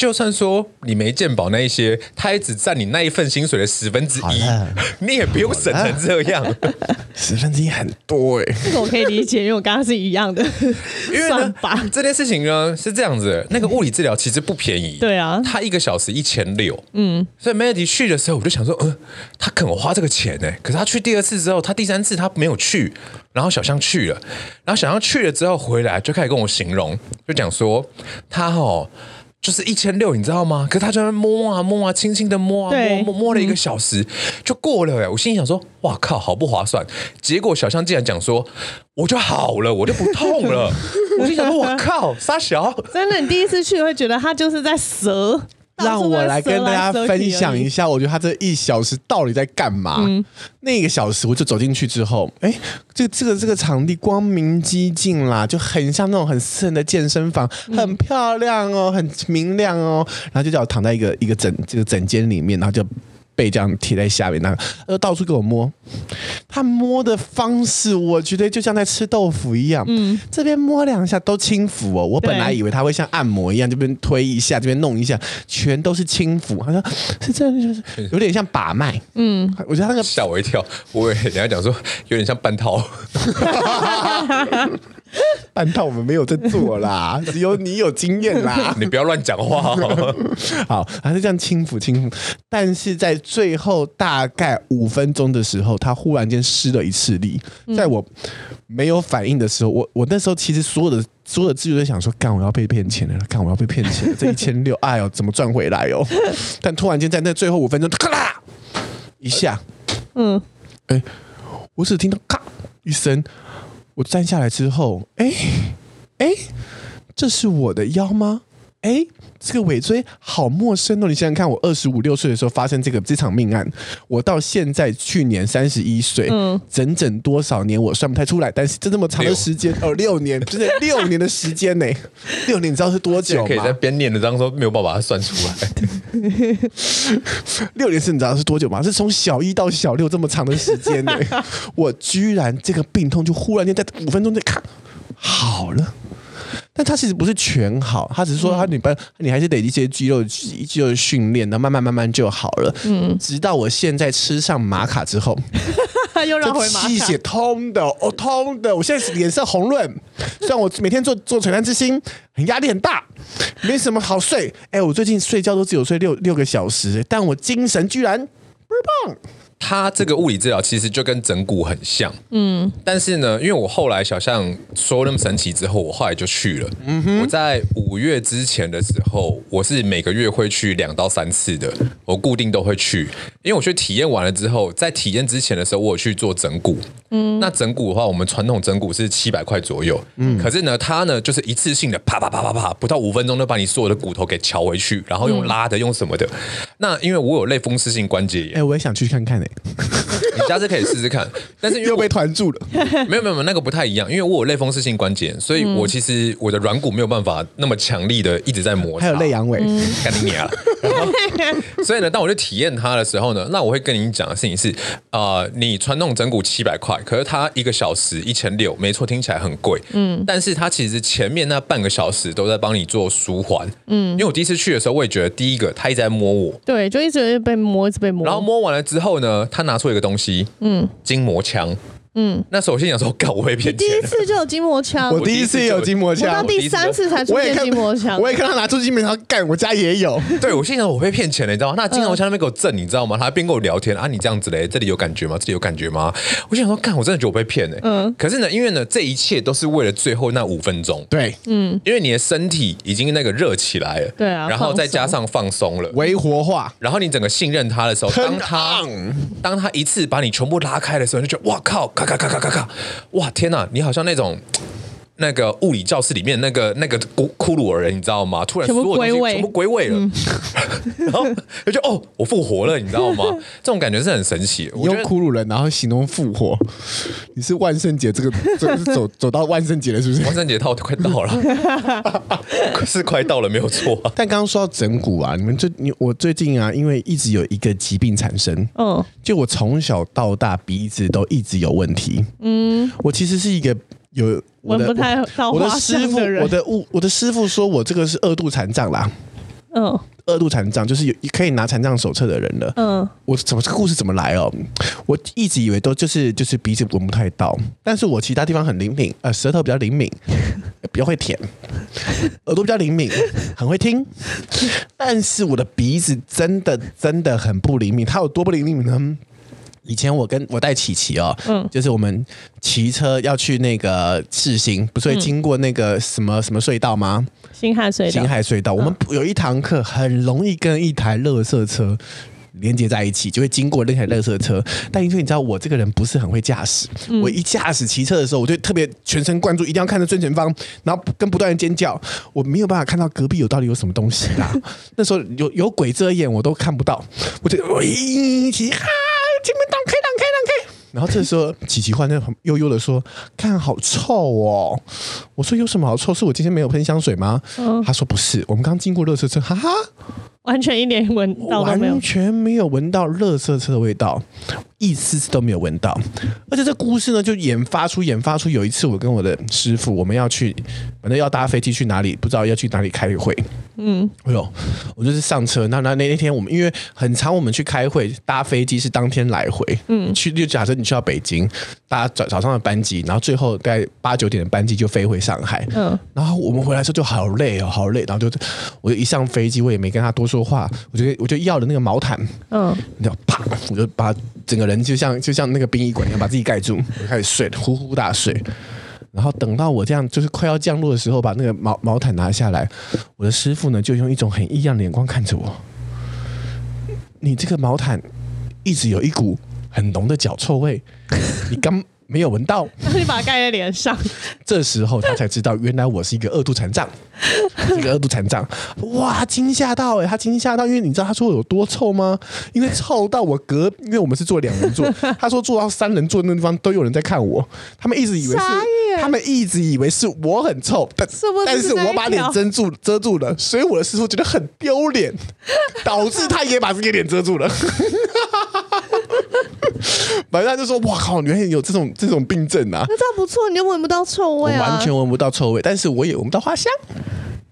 就算说你没健保那一些，他也只占你那一份薪水的十分之一，你也不用省成这样，十分之一很多哎、欸。这个我可以理解，因为我刚刚是一样的。因为呢，这件事情呢是这样子，那个物理治疗其实不便宜，对啊，他一个小时一千六，嗯，所以 Melody 去的时候，我就想说，嗯，他肯花这个钱呢、欸，可是他去第二次之后，他第三次他没有去，然后小象去了，然后小象去了之后回来就开始跟我形容，就讲说他哦。就是一千六，你知道吗？可是他就在摸啊摸啊，轻轻的摸啊摸摸摸了一个小时就过了哎！我心里想说，哇靠，好不划算。结果小香竟然讲说，我就好了，我就不痛了。我心想说，我靠，傻小，真的，你第一次去会觉得他就是在折。让我来跟大家分享一下，我觉得他这一小时到底在干嘛？嗯、那个小时我就走进去之后，哎，这个这个这个场地光明激进啦，就很像那种很私人的健身房，很漂亮哦，很明亮哦，然后就叫我躺在一个一个整这个整间里面，然后就。被这样贴在下面，那个呃到处给我摸，他摸的方式，我觉得就像在吃豆腐一样。嗯，这边摸两下都轻抚哦。我本来以为他会像按摩一样，这边推一下，这边弄一下，全都是轻抚。好像是这样，就是有点像把脉。嗯，我觉得他那个吓我一跳，我人家讲说有点像半套。半套我们没有在做啦，只 有你有经验啦。你不要乱讲话哦。好，还是这样轻抚轻抚，但是在最后大概五分钟的时候，他忽然间失了一次力，在我没有反应的时候，我我那时候其实所有的所有的资源都在想说，干我要被骗钱了，干我要被骗钱了，这一千六，哎呦，怎么赚回来哟？但突然间在那最后五分钟，咔啦一下，嗯，哎，我只听到咔一声。我站下来之后，哎，哎，这是我的腰吗？哎，这个尾椎好陌生哦！你想想看，我二十五六岁的时候发生这个这场命案，我到现在去年三十一岁，嗯，整整多少年我算不太出来，但是这这么长的时间哦，六年，就是六年的时间呢，六年你知道是多久吗？可以在边念的当中没有办法把它算出来。六年是你知道是多久吗？是从小一到小六这么长的时间呢，我居然这个病痛就忽然间在五分钟内咔好了。但他其实不是全好，他只是说他你不你还是得一些肌肉肌肉训练，然后慢慢慢慢就好了。嗯，直到我现在吃上玛卡之后，又让回气血通的哦，通的，我现在脸色红润。虽然我每天做做璀璨之星，很压力很大，没什么好睡。哎，我最近睡觉都只有睡六六个小时，但我精神居然倍儿棒。他这个物理治疗其实就跟整骨很像，嗯，但是呢，因为我后来小象说那么神奇之后，我后来就去了。嗯哼，我在五月之前的时候，我是每个月会去两到三次的，我固定都会去，因为我去体验完了之后，在体验之前的时候，我有去做整骨。嗯，那整骨的话，我们传统整骨是七百块左右，嗯，可是呢，他呢就是一次性的啪啪啪啪啪，不到五分钟就把你所有的骨头给敲回去，然后用拉的，用什么的。那因为我有类风湿性关节炎，哎，我也想去看看哎。你下次可以试试看，但是因为又被团住了。没有没有没有，那个不太一样，因为我有类风湿性关节，所以我其实我的软骨没有办法那么强力的一直在摩擦。还有类阳痿，干你娘了。所以呢，当我去体验它的时候呢，那我会跟你讲的事情是啊、呃，你传统整骨七百块，可是它一个小时一千六，没错，听起来很贵。嗯，但是它其实前面那半个小时都在帮你做舒缓。嗯，因为我第一次去的时候，我也觉得第一个他一直在摸我，对，就一直被摸，一直被摸。然后摸完了之后呢，他拿出一个东西，嗯，筋膜枪。嗯，那首先想说，搞我会骗钱。第一次就有筋膜枪，我第一次也有筋膜枪，到第三次才出现筋膜枪。我也看他拿出筋膜枪干，我家也有。对，我心想我被骗钱了，你知道吗？那筋膜枪那边给我震，你知道吗？他边跟我聊天啊，你这样子嘞，这里有感觉吗？这里有感觉吗？我想说，干，我真的觉得我被骗了。嗯，可是呢，因为呢，这一切都是为了最后那五分钟。对，嗯，因为你的身体已经那个热起来了，对啊，然后再加上放松了，微活化，然后你整个信任他的时候，当他当他一次把你全部拉开的时候，你就觉得哇靠，咔咔咔咔咔咔。哇天哪，你好像那种那个物理教室里面那个那个骷骷髅人，你知道吗？突然所有东西全部归位了，嗯、然后就觉得哦，我复活了，你知道吗？这种感觉是很神奇。我用骷髅人，然后形容复活，你是万圣节这个，这个是走走到万圣节了，是不是？万圣节套快到了，是快到了，没有错。但刚刚说到整蛊啊，你们最你我最近啊，因为一直有一个疾病产生，嗯，就我从小到大鼻子都一直有问题，嗯，我其实是一个。有我的我的师傅，我的我我的师傅说我这个是二度残障啦。嗯，二度残障就是有可以拿残障手册的人了。嗯，我怎么这个故事怎么来哦？我一直以为都就是就是鼻子闻不太到，但是我其他地方很灵敏，呃，舌头比较灵敏，比较会舔，耳朵比较灵敏，很会听，但是我的鼻子真的真的很不灵敏。它有多不灵敏呢？以前我跟我带琪琪哦，嗯，就是我们骑车要去那个赤星，不是会经过那个什么什么隧道吗？星海隧道。星海隧道，我们有一堂课很容易跟一台垃圾车连接在一起，就会经过那台垃圾车。但因为你知道我这个人不是很会驾驶，嗯、我一驾驶骑车的时候，我就特别全神贯注，一定要看着正前方，然后跟不断的尖叫，我没有办法看到隔壁有到底有什么东西啦。那时候有有鬼遮眼，我都看不到，我就一起哈。前面挡开，挡开，挡开。然后这时候，琪琪换那悠悠的说：“看，好臭哦！”我说：“有什么好臭？是我今天没有喷香水吗？”嗯、他说：“不是，我们刚经过垃圾车，哈哈，完全一点闻到都没有，完全没有闻到垃圾车的味道。”一丝丝都没有闻到，而且这故事呢，就研发出研发出。有一次，我跟我的师傅，我们要去，反正要搭飞机去哪里，不知道要去哪里开会。嗯，哎呦，我就是上车。那那那那天，我们因为很长，我们去开会，搭飞机是当天来回。嗯，去就假设你去到北京，搭早早上的班机，然后最后大概八九点的班机就飞回上海。嗯，然后我们回来的时候就好累哦，好累。然后就我就一上飞机，我也没跟他多说话，我就我就要了那个毛毯。嗯，然后啪，我就把整个。人就像就像那个殡仪馆一样，把自己盖住，我 开始睡，呼呼大睡。然后等到我这样就是快要降落的时候，把那个毛毛毯拿下来，我的师傅呢就用一种很异样的眼光看着我。你这个毛毯一直有一股很浓的脚臭味，你刚。没有闻到，那你把它盖在脸上。这时候他才知道，原来我是一个二度残障，一个二度残障。哇，惊吓到哎、欸，他惊吓到，因为你知道他说我有多臭吗？因为臭到我隔，因为我们是坐两人座，他说坐到三人座那地方都有人在看我，他们一直以为是，他们一直以为是我很臭，但但是我把脸遮住遮住了，所以我的师傅觉得很丢脸，导致他也把自己脸遮住了。反正他就说：“哇靠，原来有这种这种病症啊！那这样不错，你又闻不到臭味啊，完全闻不到臭味，但是我也闻不到花香。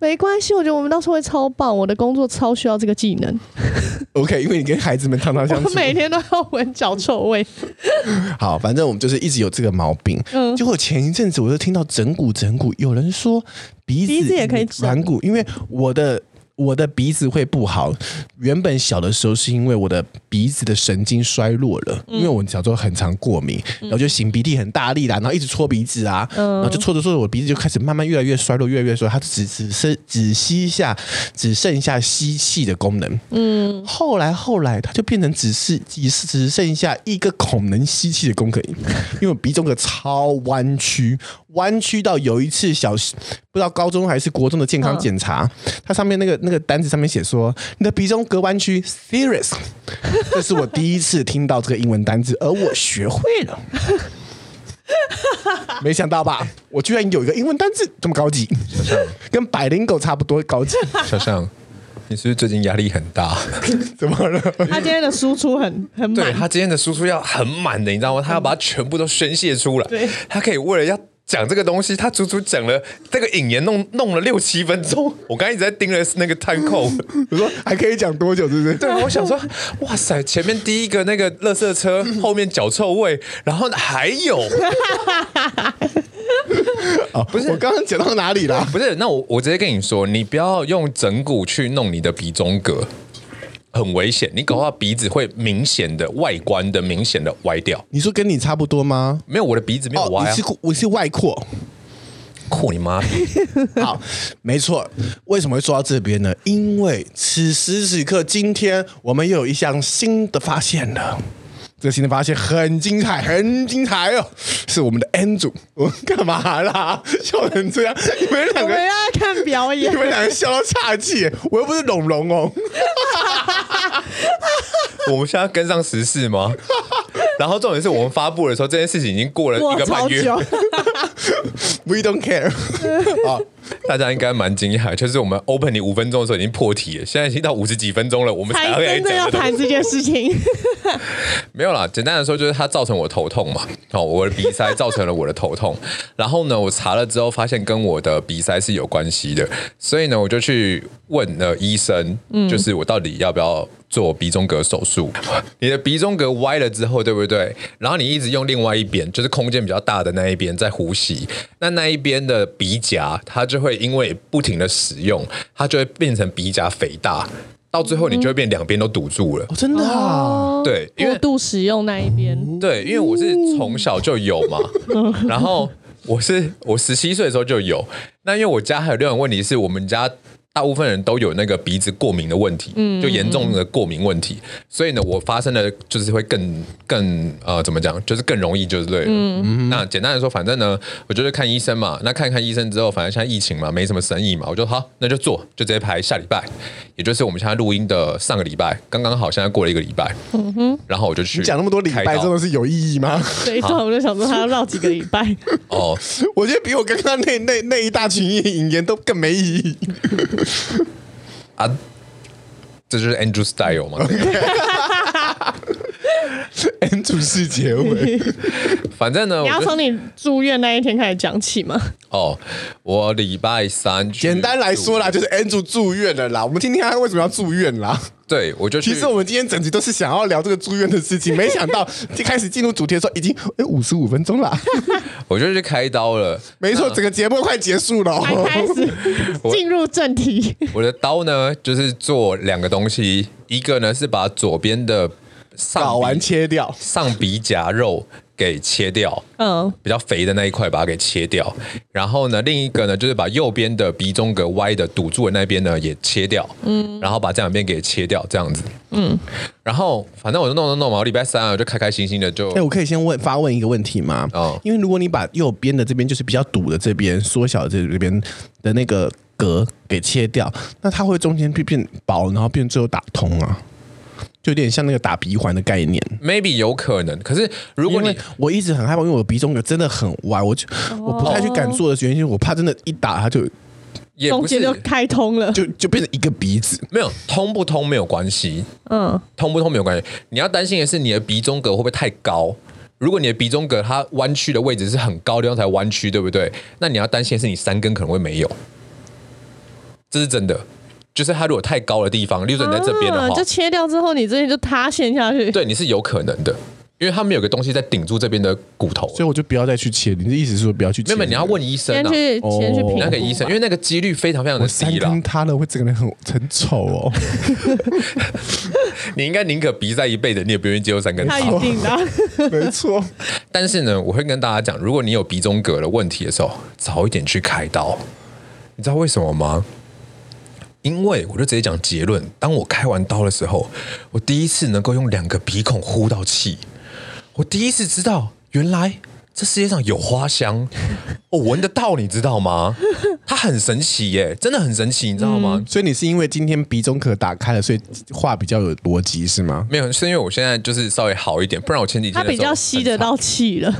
没关系，我觉得我们到臭味超棒。我的工作超需要这个技能。OK，因为你跟孩子们常常相处，我每天都要闻脚臭味。好，反正我们就是一直有这个毛病。嗯，结果前一阵子我就听到整骨整骨，有人说鼻子，鼻子也可以软骨，因为我的。”我的鼻子会不好，原本小的时候是因为我的鼻子的神经衰弱了，因为我小时候很常过敏，然后就擤鼻涕很大力啦，然后一直搓鼻子啊，然后就搓着搓着，我鼻子就开始慢慢越来越衰弱，越来越衰弱，它只只剩只吸下只剩下吸气的功能。嗯，后来后来它就变成只是只是只剩下一个孔能吸气的功能，因为我鼻中隔超弯曲。弯曲到有一次小不知道高中还是国中的健康检查，它上面那个那个单子上面写说你的鼻中隔弯曲 serious，这是我第一次听到这个英文单字，而我学会了，没想到吧？我居然有一个英文单字这么高级，小象跟百灵狗差不多高级。小象，你是不是最近压力很大？怎么了？他今天的输出很很满，对他今天的输出要很满的，你知道吗？他要把它全部都宣泄出来，对，他可以为了要。讲这个东西，他足足讲了这个引言弄弄了六七分钟。我刚才一直在盯着那个 time code，我说还可以讲多久，是不是？对，我想说，哇塞，前面第一个那个垃圾车，后面脚臭味，然后还有，哦，不是，我刚刚讲到哪里了？不是，那我我直接跟你说，你不要用整骨去弄你的鼻中隔。很危险，你搞到鼻子会明显的外观的明显的歪掉。你说跟你差不多吗？没有，我的鼻子没有歪啊。哦、你是我是外扩，扩你妈！好，没错。为什么会说到这边呢？因为此时此刻，今天我们又有一项新的发现了。这个新的发现很精彩，很精彩哦！是我们的 N 组，我们干嘛啦？笑成这样，你们两个我要看表演，你们两个笑到岔气，我又不是龙龙哦。我们现在要跟上时事吗？然后重点是我们发布的时候，这件事情已经过了一个半月。We don't care。好，大家应该蛮惊讶，就是我们 open 你五分钟的时候已经破题了，现在已经到五十几分钟了，我们才真的要谈这件事情。没有啦，简单的说就是它造成我头痛嘛，哦，我的鼻塞造成了我的头痛，然后呢，我查了之后发现跟我的鼻塞是有关系的，所以呢，我就去问了医生，就是我到底要不要做鼻中隔手术？你的鼻中隔歪了之后，对不对？然后你一直用另外一边，就是空间比较大的那一边在呼吸，那那一边的鼻夹它就会因为不停的使用，它就会变成鼻夹肥大。到最后，你就会变两边都堵住了。哦，真的啊？对，因为过度使用那一边。对，因为我是从小就有嘛，然后我是我十七岁的时候就有。那因为我家还有另外一个问题是我们家。大部分人都有那个鼻子过敏的问题，嗯，就严重的过敏问题，所以呢，我发生的就是会更更呃，怎么讲，就是更容易就是对了。嗯，那简单来说，反正呢，我就是看医生嘛。那看看医生之后，反正现在疫情嘛，没什么生意嘛，我就好，那就做，就直接排下礼拜，也就是我们现在录音的上个礼拜，刚刚好，现在过了一个礼拜。嗯哼，然后我就去讲那么多礼拜，真的是有意义吗？这一段我就想说，他要绕几个礼拜。哦，我觉得比我刚刚那那那一大群引言都更没意义。啊，这就是 Andrew Style 吗？Andrew 是结尾。反正呢，你要从你住院那一天开始讲起吗？哦，我礼拜三，简单来说啦，就是 Andrew 住院了啦。我们听听他为什么要住院啦。对，我就其实我们今天整集都是想要聊这个住院的事情，没想到 一开始进入主题的时候，已经哎五十五分钟了。我就去开刀了，没错，整个节目快结束了，开始 进入正题。我的刀呢，就是做两个东西，一个呢是把左边的睾丸切掉，上鼻夹肉。给切掉，嗯，比较肥的那一块把它给切掉，然后呢，另一个呢就是把右边的鼻中隔歪的堵住的那边呢也切掉，嗯，然后把这两边给切掉，这样子，嗯，然后反正我就弄弄弄嘛，我礼拜三我就开开心心的就，哎，我可以先问发问一个问题吗？哦，因为如果你把右边的这边就是比较堵的这边缩小这这边的那个隔给切掉，那它会中间变变薄，然后变最后打通啊？就有点像那个打鼻环的概念，maybe 有可能。可是如果你我一直很害怕，因为我的鼻中隔真的很歪，我就我不太去敢做的原因，是我怕真的，一打它就中间就开通了，就就变成一个鼻子。没有通不通没有关系，嗯，通不通没有关系。你要担心的是你的鼻中隔会不会太高？如果你的鼻中隔它弯曲的位置是很高的地方才弯曲，对不对？那你要担心的是你三根可能会没有，这是真的。就是它如果太高的地方，例如说你在这边的话，啊，就切掉之后，你这边就塌陷下去。对，你是有可能的，因为他们有个东西在顶住这边的骨头，所以我就不要再去切。你的意思是说不要去切？没有，你要问医生啊，先去先去评那个医生，因为那个几率非常非常的低了。三根塌了会整个人很很丑哦。你应该宁可鼻塞一辈子，你也不愿意接受三根塌。他一定的，没错。但是呢，我会跟大家讲，如果你有鼻中隔的问题的时候，早一点去开刀。你知道为什么吗？因为我就直接讲结论，当我开完刀的时候，我第一次能够用两个鼻孔呼到气，我第一次知道原来这世界上有花香，我 闻得到，你知道吗？它很神奇耶，真的很神奇，你知道吗？嗯，所以你是因为今天鼻中隔打开了，所以话比较有逻辑是吗？没有，是因为我现在就是稍微好一点，不然我前几天他比较吸得到气了。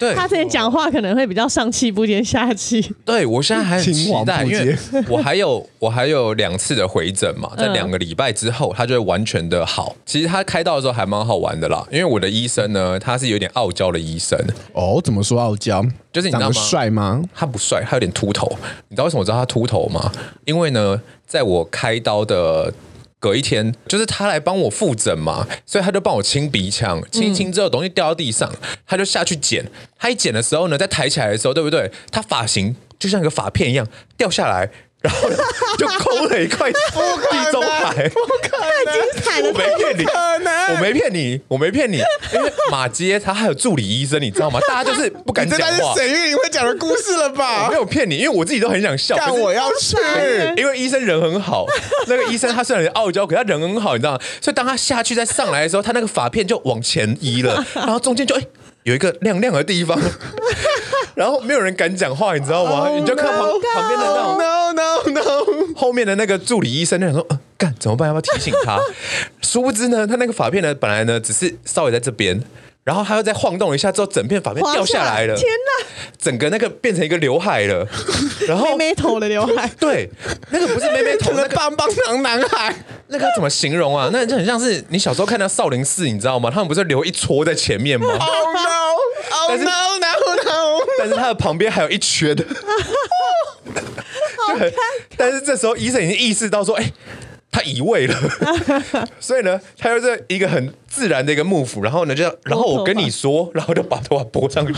对，他之前讲话可能会比较上气不接下气。对，我现在还很期待，因为我还有我还有两次的回诊嘛，在两个礼拜之后，他就会完全的好。其实他开刀的时候还蛮好玩的啦，因为我的医生呢，他是有点傲娇的医生。哦，怎么说傲娇？就是你知道吗？帅吗？他不帅，他有点秃头。你知道为什么我知道他秃头吗？因为呢，在我开刀的。隔一天，就是他来帮我复诊嘛，所以他就帮我清鼻腔，清清之后东西掉到地上，他就下去捡。他一捡的时候呢，在抬起来的时候，对不对？他发型就像一个发片一样掉下来。然后就空了一块地中海，太精彩了！我没骗你，我没骗你，我没骗你，因为马街他还有助理医生，你知道吗？大家就是不敢讲话。沈玉玲会讲的故事了吧？我没有骗你，因为我自己都很想笑。但我要去，因为医生人很好。那个医生他虽然傲娇，可他人很好，你知道吗？所以当他下去再上来的时候，他那个发片就往前移了，然后中间就哎有一个亮亮的地方，然后没有人敢讲话，你知道吗？你就看旁旁边的那种 no no no，。后面的那个助理医生就想说，呃，干怎么办？要不要提醒他？殊不知呢，他那个发片呢，本来呢只是稍微在这边，然后他又再晃动一下之后，整片发片掉下来了，天哪！整个那个变成一个刘海了，然后妹妹头的刘海，对，那个不是妹妹头，那个棒棒糖男孩，那个怎么形容啊？那就很像是你小时候看到少林寺，你知道吗？他们不是留一撮在前面吗？Oh no！Oh no no no！但是他的旁边还有一圈的，就很。但是这时候医生已经意识到说，哎。他移位了，所以呢，他就是一个很自然的一个幕府，然后呢，就然后我跟你说，然后就把头发拨上去。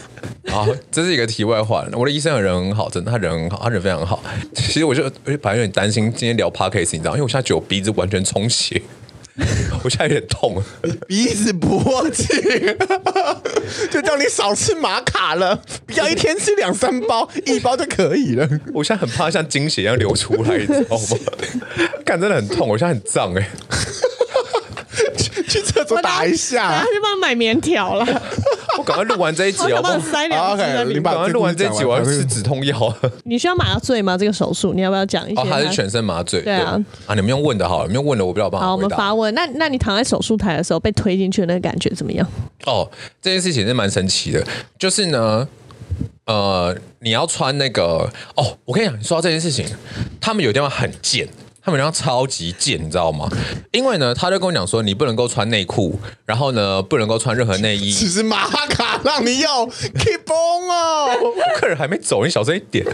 好，这是一个题外话。我的医生人很好，真的，他人很好，他人非常好。其实我就我就本来有点担心今天聊 Podcast，你知道，因为我现在觉得我鼻子完全充血。我现在有点痛，鼻子不过去，就叫你少吃玛卡了，不要一天吃两三包，一包就可以了。我现在很怕像精血一样流出来，你知道吗？看真的很痛，我现在很胀哎、欸。去厕所打一下，他去帮你买棉条了。我赶快录完这一集哦，帮我塞两支。你赶快录完这一集，我要吃止痛药。你需要麻醉吗？这个手术你要不要讲一下？哦，还是全身麻醉？对啊。啊，你们用问的好了，你们用问的我不知道办法。好，我们发问。那那你躺在手术台的时候被推进去的那个感觉怎么样？哦，这件事情是蛮神奇的，就是呢，呃，你要穿那个哦，我跟你讲，你说到这件事情，他们有地方很贱。他们然后超级贱，你知道吗？因为呢，他就跟我讲说，你不能够穿内裤，然后呢，不能够穿任何内衣。只是玛卡让你要，keep on 哦。客人还没走，你小声一点。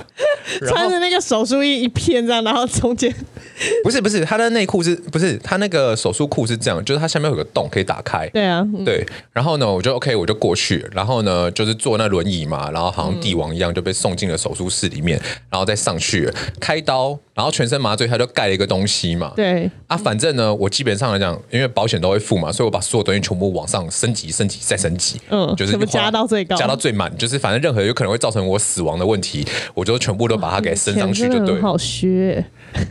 穿着那个手术衣一片这样，然后中间 不是不是，他的内裤是不是他那个手术裤是这样，就是它下面有个洞可以打开。对啊，对。然后呢，我就 OK，我就过去，然后呢，就是坐那轮椅嘛，然后好像帝王一样就被送进了手术室里面，然后再上去开刀。然后全身麻醉，他就盖了一个东西嘛。对啊，反正呢，我基本上来讲，因为保险都会付嘛，所以我把所有东西全部往上升级、升级再升级。嗯，就是加到最高，加到最满，就是反正任何有可能会造成我死亡的问题，我就全部都把它给升上去就对。好削。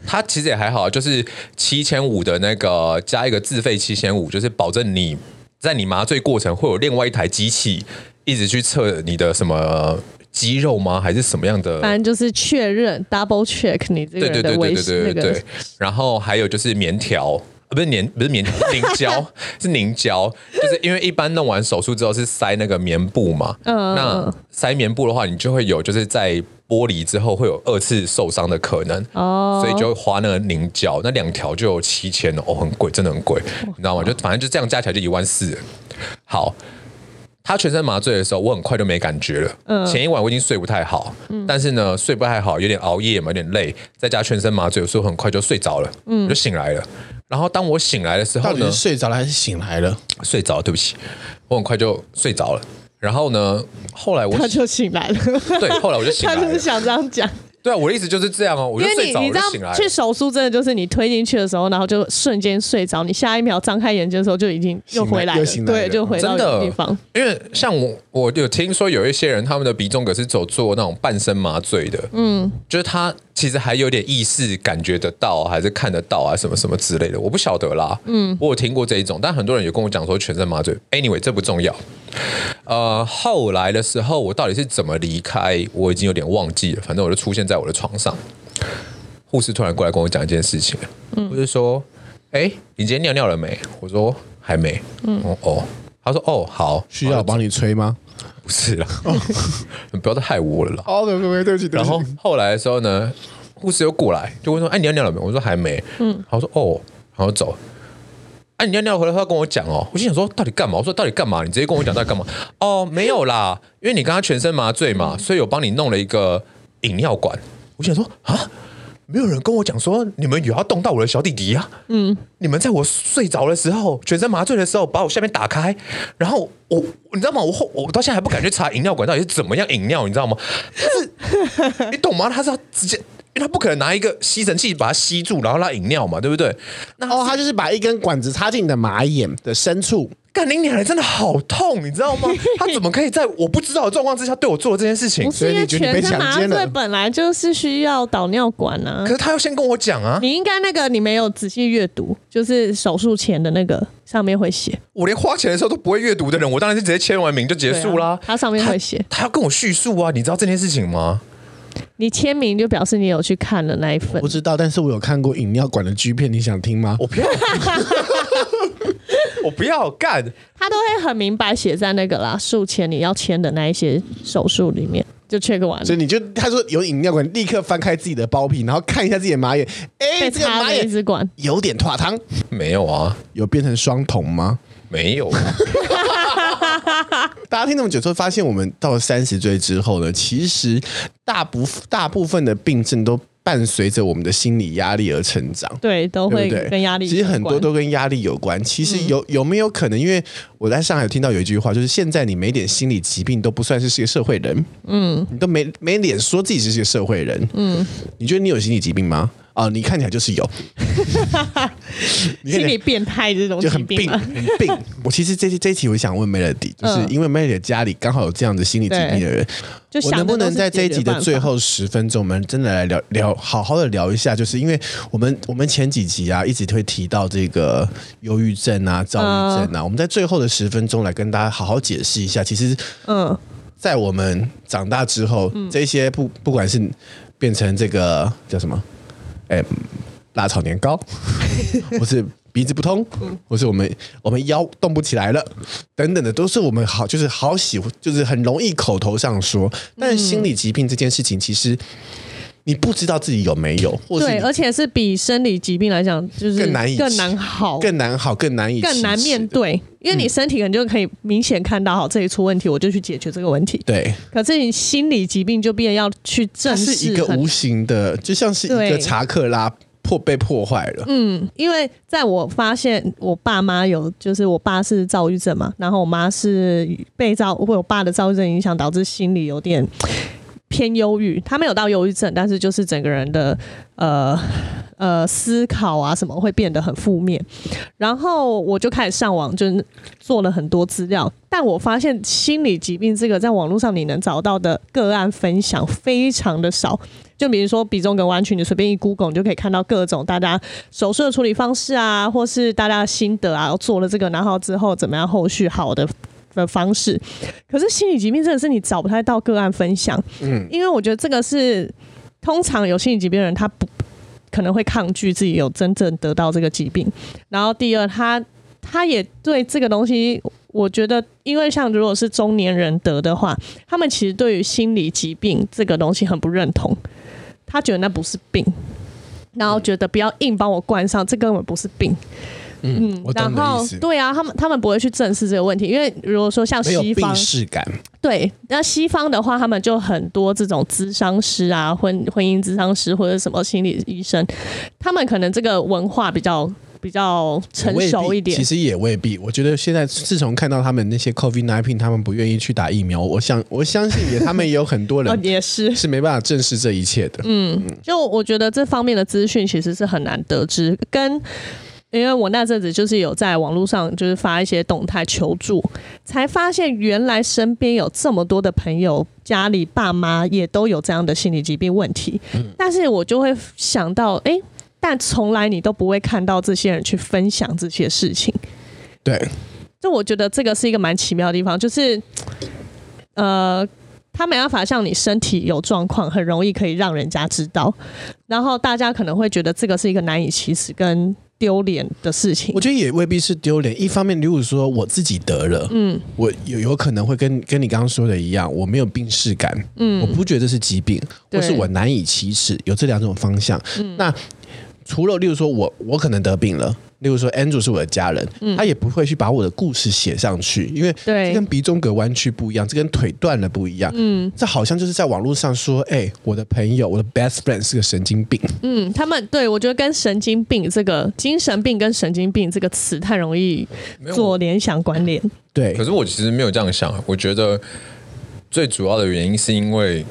它其实也还好，就是七千五的那个加一个自费七千五，就是保证你在你麻醉过程会有另外一台机器一直去测你的什么。肌肉吗？还是什么样的？反正就是确认，double check 你这个人的微那个。然后还有就是棉条，不是粘，不是棉条，凝胶 是凝胶，就是因为一般弄完手术之后是塞那个棉布嘛。嗯。那塞棉布的话，你就会有就是在剥离之后会有二次受伤的可能。哦。所以就会花那个凝胶，那两条就有七千哦，很贵，真的很贵，你知道吗？就反正就这样加起来就一万四。好。他全身麻醉的时候，我很快就没感觉了。嗯，前一晚我已经睡不太好，嗯，但是呢，睡不太好，有点熬夜嘛，有点累，再加全身麻醉，所以我很快就睡着了，嗯，就醒来了。然后当我醒来的时候呢，到底是睡着了还是醒来了？睡着了，对不起，我很快就睡着了。然后呢，后来我他就醒来了，对，后来我就醒来了，他就是想这样讲。对啊，我的意思就是这样哦。我就睡着了，因为你你知道去手术真的就是你推进去的时候，然后就瞬间睡着，你下一秒张开眼睛的时候就已经又回来了，来对，就回到那个地方。因为像我，我有听说有一些人他们的鼻中隔是走做那种半身麻醉的，嗯，就是他其实还有点意识感觉得到，还是看得到啊，什么什么之类的，我不晓得啦。嗯，我有听过这一种，但很多人有跟我讲说全身麻醉。Anyway，这不重要。呃，后来的时候我到底是怎么离开，我已经有点忘记了。反正我就出现在我的床上，护士突然过来跟我讲一件事情，嗯，我就说，哎，你今天尿尿了没？我说还没。嗯，哦，他说，哦，好，需要帮你吹吗？不是啦，你 不要再害我了啦。哦，对对对，对不起。然后后来的时候呢，护士又过来，就问说，哎，你尿尿了没？我说还没。嗯，他说，哦，然后走。哎、啊，你尿尿回来，他跟我讲哦，我心想说到底干嘛？我说到底干嘛？你直接跟我讲到底干嘛？哦，没有啦，因为你刚刚全身麻醉嘛，所以我帮你弄了一个引尿管。我想说啊，没有人跟我讲说你们有要动到我的小弟弟呀、啊？嗯，你们在我睡着的时候，全身麻醉的时候，把我下面打开，然后我，你知道吗？我后我到现在还不敢去查饮料管到底是怎么样饮料，你知道吗？是，你懂吗？他是要直接。因为他不可能拿一个吸尘器把它吸住，然后让它引尿嘛，对不对？那哦，他就是把一根管子插进你的马眼的深处。干你娘的，真的好痛，你知道吗？他怎么可以在我不知道的状况之下对我做这件事情？所以你觉得你被强奸了？本来就是需要导尿管啊。可是他要先跟我讲啊。你应该那个你没有仔细阅读，就是手术前的那个上面会写。我连花钱的时候都不会阅读的人，我当然是直接签完名就结束啦。他上面会写，他要跟我叙述啊，你知道这件事情吗？你签名就表示你有去看了那一份。不知道，但是我有看过引尿管的 G 片，你想听吗？我不要。我不要干。他都会很明白写在那个啦术前你要签的那一些手术里面，就 check 完了。所以你就他说有饮料管，立刻翻开自己的包皮，然后看一下自己的马眼，哎，这个马眼一支管有点脱汤，没有啊？有变成双瞳吗？没有啊。大家听那么久之后，发现我们到了三十岁之后呢，其实大部大部分的病症都伴随着我们的心理压力而成长。对，都会跟压力。其实很多都跟压力有关。其实有有没有可能？因为我在上海听到有一句话，就是现在你没点心理疾病都不算是是个社会人。嗯，你都没没脸说自己是个社会人。嗯，你觉得你有心理疾病吗？啊、呃，你看起来就是有，心理变态这种就很病，很病。我其实这这一题我想问 Melody，就是因为 Melody 家里刚好有这样的心理疾病的人，就我能不能在这一集的最后十分钟，我们真的来聊聊，好好的聊一下，就是因为我们我们前几集啊，一直会提到这个忧郁症啊、躁郁症啊，我们在最后的十分钟来跟大家好好解释一下，其实，嗯，在我们长大之后，这些不不管是变成这个叫什么？哎，辣炒年糕，或是鼻子不通，或是我们我们腰动不起来了，等等的，都是我们好就是好喜欢，就是很容易口头上说。但是心理疾病这件事情，其实你不知道自己有没有，对，而且是比生理疾病来讲，就是更难以更难好，更难好，更难以更难面对。因为你身体可能就可以明显看到，好，这一出问题，我就去解决这个问题。对，可是你心理疾病就变要去正视，是一个无形的，就像是一个查克拉破被破坏了。嗯，因为在我发现我爸妈有，就是我爸是躁郁症嘛，然后我妈是被躁，或我爸的躁郁症影响，导致心理有点偏忧郁。他没有到忧郁症，但是就是整个人的呃。呃，思考啊什么会变得很负面，然后我就开始上网，就做了很多资料。但我发现心理疾病这个在网络上你能找到的个案分享非常的少。就比如说鼻中隔弯曲，你随便一 Google，你就可以看到各种大家手术的处理方式啊，或是大家的心得啊，做了这个，然后之后怎么样后续好的的方式。可是心理疾病真的是你找不太到个案分享，嗯，因为我觉得这个是通常有心理疾病的人他不。可能会抗拒自己有真正得到这个疾病，然后第二，他他也对这个东西，我觉得，因为像如果是中年人得的话，他们其实对于心理疾病这个东西很不认同，他觉得那不是病，然后觉得不要硬帮我冠上，这根本不是病。嗯，然后对啊，他们他们不会去正视这个问题，因为如果说像西方，对，那西方的话，他们就很多这种咨商师啊，婚婚姻咨商师或者什么心理医生，他们可能这个文化比较比较成熟一点。其实也未必，我觉得现在自从看到他们那些 COVID nineteen，他们不愿意去打疫苗，我想我相信也他们也有很多人 也是是没办法正视这一切的。嗯，就我觉得这方面的资讯其实是很难得知，跟。因为我那阵子就是有在网络上就是发一些动态求助，才发现原来身边有这么多的朋友，家里爸妈也都有这样的心理疾病问题。但是我就会想到，哎，但从来你都不会看到这些人去分享这些事情。对，就我觉得这个是一个蛮奇妙的地方，就是，呃。他没办法像你身体有状况，很容易可以让人家知道，然后大家可能会觉得这个是一个难以启齿跟丢脸的事情。我觉得也未必是丢脸。一方面，如果说我自己得了，嗯，我有有可能会跟跟你刚刚说的一样，我没有病视感，嗯，我不觉得是疾病，或是我难以启齿，有这两种方向。嗯，那除了例如说我我可能得病了。例如说，Andrew 是我的家人，嗯、他也不会去把我的故事写上去，因为这跟鼻中隔弯曲不一样，这跟腿断了不一样。嗯，这好像就是在网络上说，哎、欸，我的朋友，我的 best friend 是个神经病。嗯，他们对我觉得跟神经病这个精神病跟神经病这个词太容易做联想关联。对，可是我其实没有这样想，我觉得最主要的原因是因为。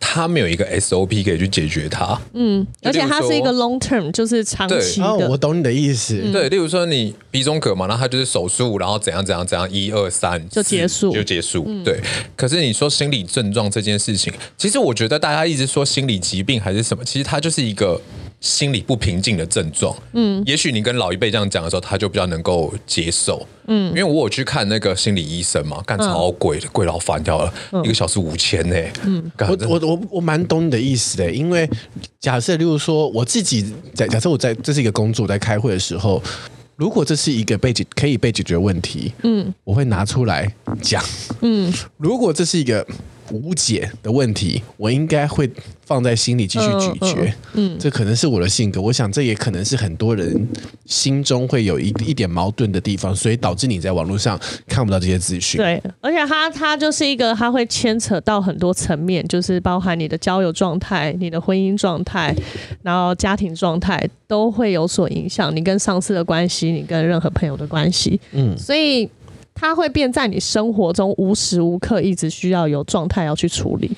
他没有一个 SOP 可以去解决它，嗯，而且它是一个 long term，就是长期的。哦，我懂你的意思。对，例如说你鼻中隔嘛，然后它就是手术，然后怎样怎样怎样，一二三就结束，就结束。对。可是你说心理症状这件事情，其实我觉得大家一直说心理疾病还是什么，其实它就是一个。心理不平静的症状，嗯，也许你跟老一辈这样讲的时候，他就比较能够接受，嗯，因为我有去看那个心理医生嘛，干超贵的，贵到翻掉了，一个小时五千呢，嗯，我我我我蛮懂你的意思的，因为假设，例如说我自己假假设我在这是一个工作在开会的时候，如果这是一个被解可以被解决问题，嗯，我会拿出来讲，嗯，如果这是一个。无解的问题，我应该会放在心里继续咀嚼。嗯，这可能是我的性格，我想这也可能是很多人心中会有一一点矛盾的地方，所以导致你在网络上看不到这些资讯。对，而且它它就是一个，它会牵扯到很多层面，就是包含你的交友状态、你的婚姻状态，然后家庭状态都会有所影响。你跟上司的关系，你跟任何朋友的关系，嗯，所以。它会变在你生活中无时无刻一直需要有状态要去处理。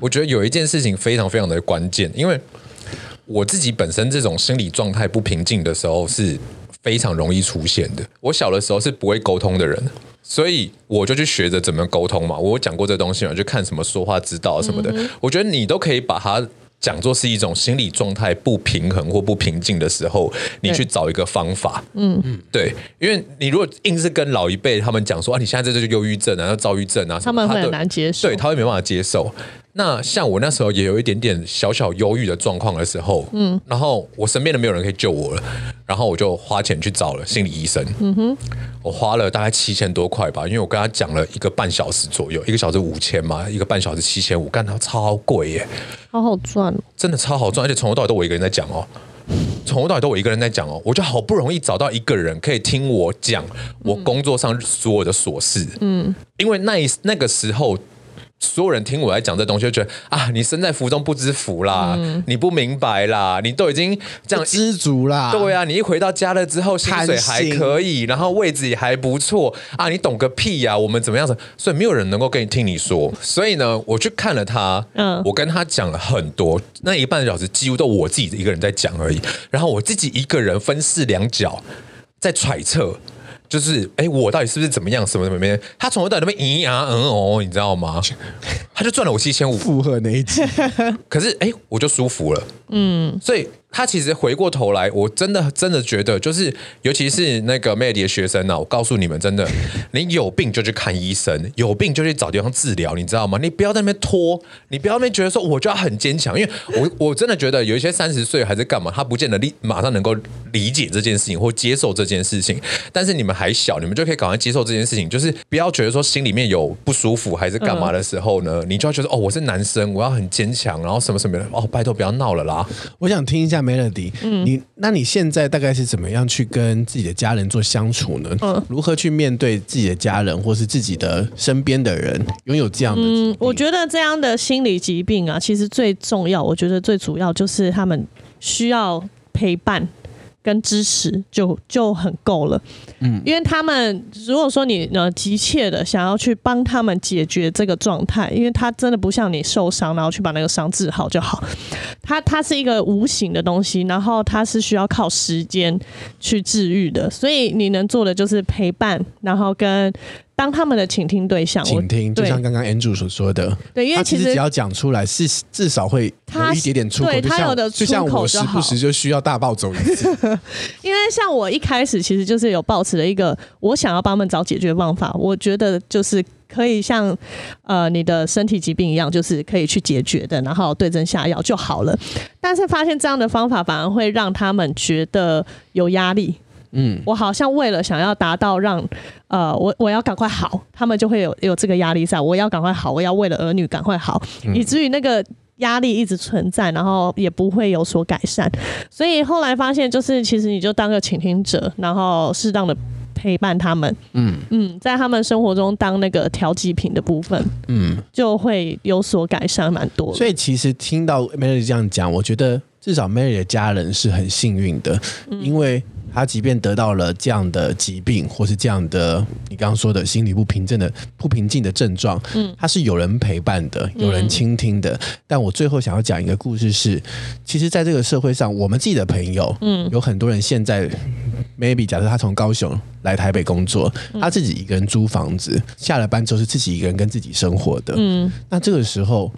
我觉得有一件事情非常非常的关键，因为我自己本身这种心理状态不平静的时候是非常容易出现的。我小的时候是不会沟通的人，所以我就去学着怎么沟通嘛。我有讲过这东西嘛，就看什么说话之道什么的。嗯、我觉得你都可以把它。讲座是一种心理状态不平衡或不平静的时候，你去找一个方法。嗯嗯，对，因为你如果硬是跟老一辈他们讲说啊，你现在这就是忧郁症啊，要躁郁症啊，他们会很难接受，对，他会没办法接受。那像我那时候也有一点点小小忧郁的状况的时候，嗯，然后我身边的没有人可以救我了，然后我就花钱去找了心理医生，嗯哼，我花了大概七千多块吧，因为我跟他讲了一个半小时左右，一个小时五千嘛，一个半小时七千五，干他超贵耶，好好赚哦，真的超好赚，而且从头到尾都我一个人在讲哦，从头到尾都我一个人在讲哦，我就好不容易找到一个人可以听我讲我工作上所有的琐事，嗯，因为那那个时候。所有人听我在讲这东西，就觉得啊，你身在福中不知福啦，嗯、你不明白啦，你都已经这样知足啦。对啊，你一回到家了之后，薪水还可以，然后位置也还不错啊，你懂个屁呀、啊？我们怎么样子？所以没有人能够跟你听你说。所以呢，我去看了他，嗯，我跟他讲了很多，那一半小时几乎都我自己一个人在讲而已，然后我自己一个人分饰两角在揣测。就是，哎、欸，我到底是不是怎么样？什么什么什么？他从头到尾那边咿呀嗯哦，你知道吗？他就赚了我七千五，附和那一集。可是，哎、欸，我就舒服了。嗯，所以。他其实回过头来，我真的真的觉得，就是尤其是那个 Melody 的学生呢、我告诉你们，真的，你有病就去看医生，有病就去找地方治疗，你知道吗？你不要在那边拖，你不要那边觉得说我就要很坚强，因为我 我真的觉得有一些三十岁还是干嘛，他不见得立马上能够理解这件事情或接受这件事情。但是你们还小，你们就可以赶快接受这件事情，就是不要觉得说心里面有不舒服还是干嘛的时候呢，你就要觉得哦，我是男生，我要很坚强，然后什么什么的哦，拜托不要闹了啦。我想听一下 Melody。嗯。你那你现在大概是怎么样去跟自己的家人做相处呢？嗯，如何去面对自己的家人或是自己的身边的人拥有这样的？嗯，我觉得这样的心理疾病啊，其实最重要，我觉得最主要就是他们需要陪伴。跟支持就就很够了，嗯，因为他们如果说你呃急切的想要去帮他们解决这个状态，因为他真的不像你受伤然后去把那个伤治好就好，它它是一个无形的东西，然后它是需要靠时间去治愈的，所以你能做的就是陪伴，然后跟。当他们的倾听对象，倾听，就像刚刚 Andrew 所说的，对，因为其实，其实只要讲出来，是至少会有一点点出口，对，他有的就像我时不时就需要大暴走一次。因为像我一开始其实就是有抱持了一个，我想要帮他们找解决方法，我觉得就是可以像呃你的身体疾病一样，就是可以去解决的，然后对症下药就好了。但是发现这样的方法反而会让他们觉得有压力。嗯，我好像为了想要达到让，呃，我我要赶快好，他们就会有有这个压力在，我要赶快好，我要为了儿女赶快好，嗯、以至于那个压力一直存在，然后也不会有所改善。所以后来发现，就是其实你就当个倾听者，然后适当的陪伴他们，嗯嗯，在他们生活中当那个调剂品的部分，嗯，就会有所改善蛮多。所以其实听到 Melody 这样讲，我觉得至少 Melody 的家人是很幸运的，嗯、因为。他即便得到了这样的疾病，或是这样的你刚刚说的心理不平静的不平静的症状，嗯，他是有人陪伴的，有人倾听的。嗯、但我最后想要讲一个故事是，其实，在这个社会上，我们自己的朋友，嗯，有很多人现在，maybe 假设他从高雄来台北工作，他自己一个人租房子，下了班之后是自己一个人跟自己生活的，嗯，那这个时候，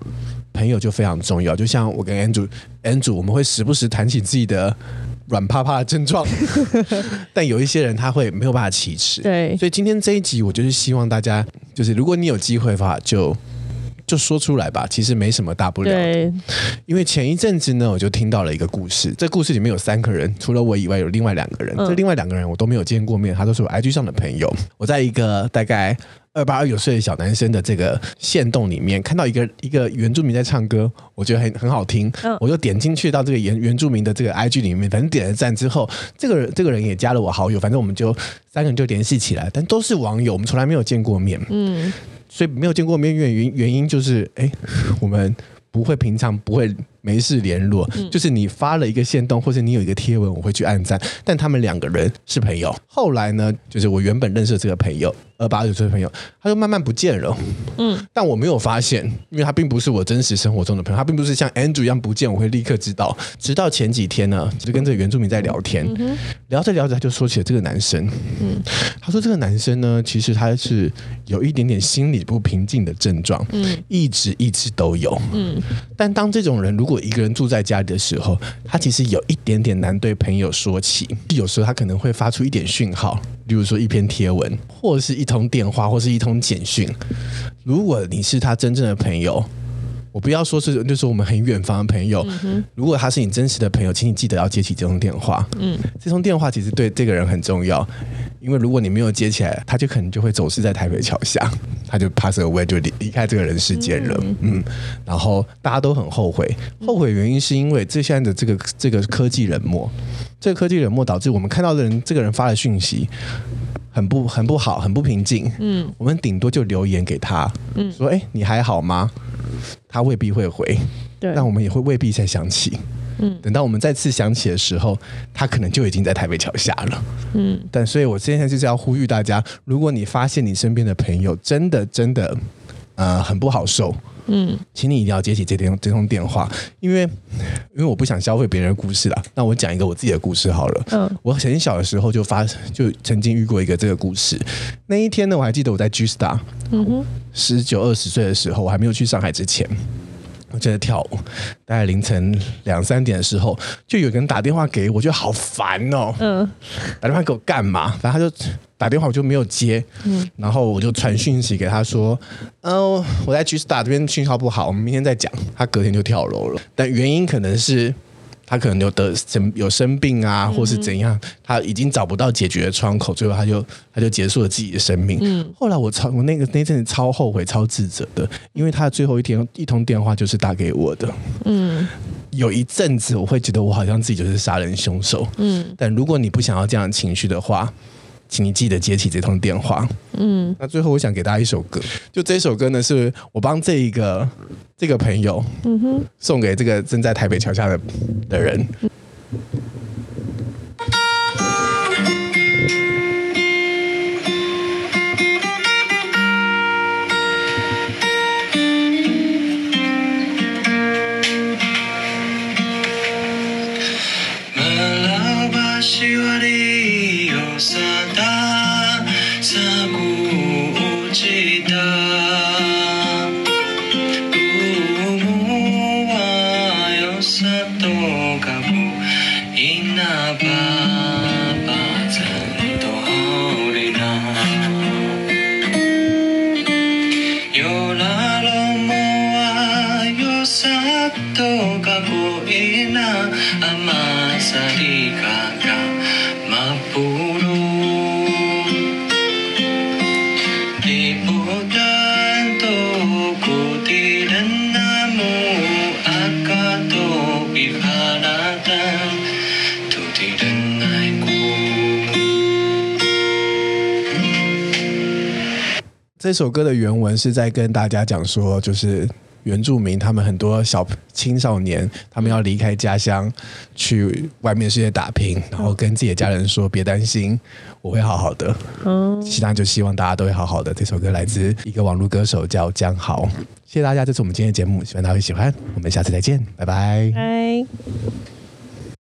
朋友就非常重要。就像我跟 Andrew，Andrew，我们会时不时谈起自己的。软趴趴的症状，但有一些人他会没有办法启齿。对，所以今天这一集我就是希望大家，就是如果你有机会的话，就就说出来吧，其实没什么大不了因为前一阵子呢，我就听到了一个故事，这故事里面有三个人，除了我以外，有另外两个人。嗯、这另外两个人我都没有见过面，他都是我 IG 上的朋友。我在一个大概二八二九岁的小男生的这个线动里面，看到一个一个原住民在唱歌，我觉得很很好听，嗯、我就点进去到这个原原住民的这个 IG 里面，反正点了赞之后，这个人这个人也加了我好友，反正我们就三个人就联系起来，但都是网友，我们从来没有见过面。嗯。所以没有见过面，原因原因就是，哎，我们不会平常不会没事联络，嗯、就是你发了一个线动，或者你有一个贴文，我会去按赞。但他们两个人是朋友，后来呢，就是我原本认识的这个朋友。二八九岁的朋友，他就慢慢不见了。嗯，但我没有发现，因为他并不是我真实生活中的朋友，他并不是像 Andrew 一样不见我会立刻知道。直到前几天呢，就跟这个原住民在聊天，嗯、聊着聊着他就说起了这个男生。嗯，他说这个男生呢，其实他是有一点点心理不平静的症状，嗯，一直一直都有。嗯，但当这种人如果一个人住在家里的时候，他其实有一点点难对朋友说起，有时候他可能会发出一点讯号。比如说一篇贴文，或者是一通电话，或是一通简讯。如果你是他真正的朋友，我不要说是就是我们很远方的朋友。嗯、如果他是你真实的朋友，请你记得要接起这通电话。嗯，这通电话其实对这个人很重要，因为如果你没有接起来，他就可能就会走失在台北桥下，他就 pass away 就离离开这个人世间了。嗯，嗯，然后大家都很后悔，后悔原因是因为这现在的这个这个科技冷漠。这个科技冷漠导致我们看到的人，这个人发的讯息很不很不好，很不平静。嗯，我们顶多就留言给他，嗯，说哎，你还好吗？他未必会回，对，但我们也会未必再想起。嗯，等到我们再次想起的时候，他可能就已经在台北桥下了。嗯，但所以我现在就是要呼吁大家，如果你发现你身边的朋友真的真的呃很不好受。嗯，请你一定要接起这通这通电话，因为因为我不想消费别人的故事啦。那我讲一个我自己的故事好了。嗯，我很小的时候就发就曾经遇过一个这个故事。那一天呢，我还记得我在 G Star，嗯哼，十九二十岁的时候，我还没有去上海之前，我正在跳舞，大概凌晨两三点的时候，就有人打电话给我，我觉得好烦哦。嗯，打电话给我干嘛？反正他就。打电话我就没有接，嗯，然后我就传讯息给他说，嗯、呃，我在 G Star 这边信号不好，我们明天再讲。他隔天就跳楼了，但原因可能是他可能有得生有生病啊，或是怎样，他已经找不到解决的窗口，最后他就他就结束了自己的生命。嗯，后来我超我那个那阵子超后悔、超自责的，因为他的最后一天一通电话就是打给我的。嗯，有一阵子我会觉得我好像自己就是杀人凶手。嗯，但如果你不想要这样的情绪的话。请你记得接起这通电话。嗯，那最后我想给大家一首歌，就这首歌呢，是我帮这一个这个朋友，嗯哼，送给这个正在台北桥下的的人。这首歌的原文是在跟大家讲说，就是原住民他们很多小青少年，他们要离开家乡去外面世界打拼，然后跟自己的家人说：“别担心，我会好好的。”嗯，其他就希望大家都会好好的。这首歌来自一个网络歌手叫江豪，谢谢大家，这是我们今天的节目，希望大家会喜欢。我们下次再见，拜拜。拜。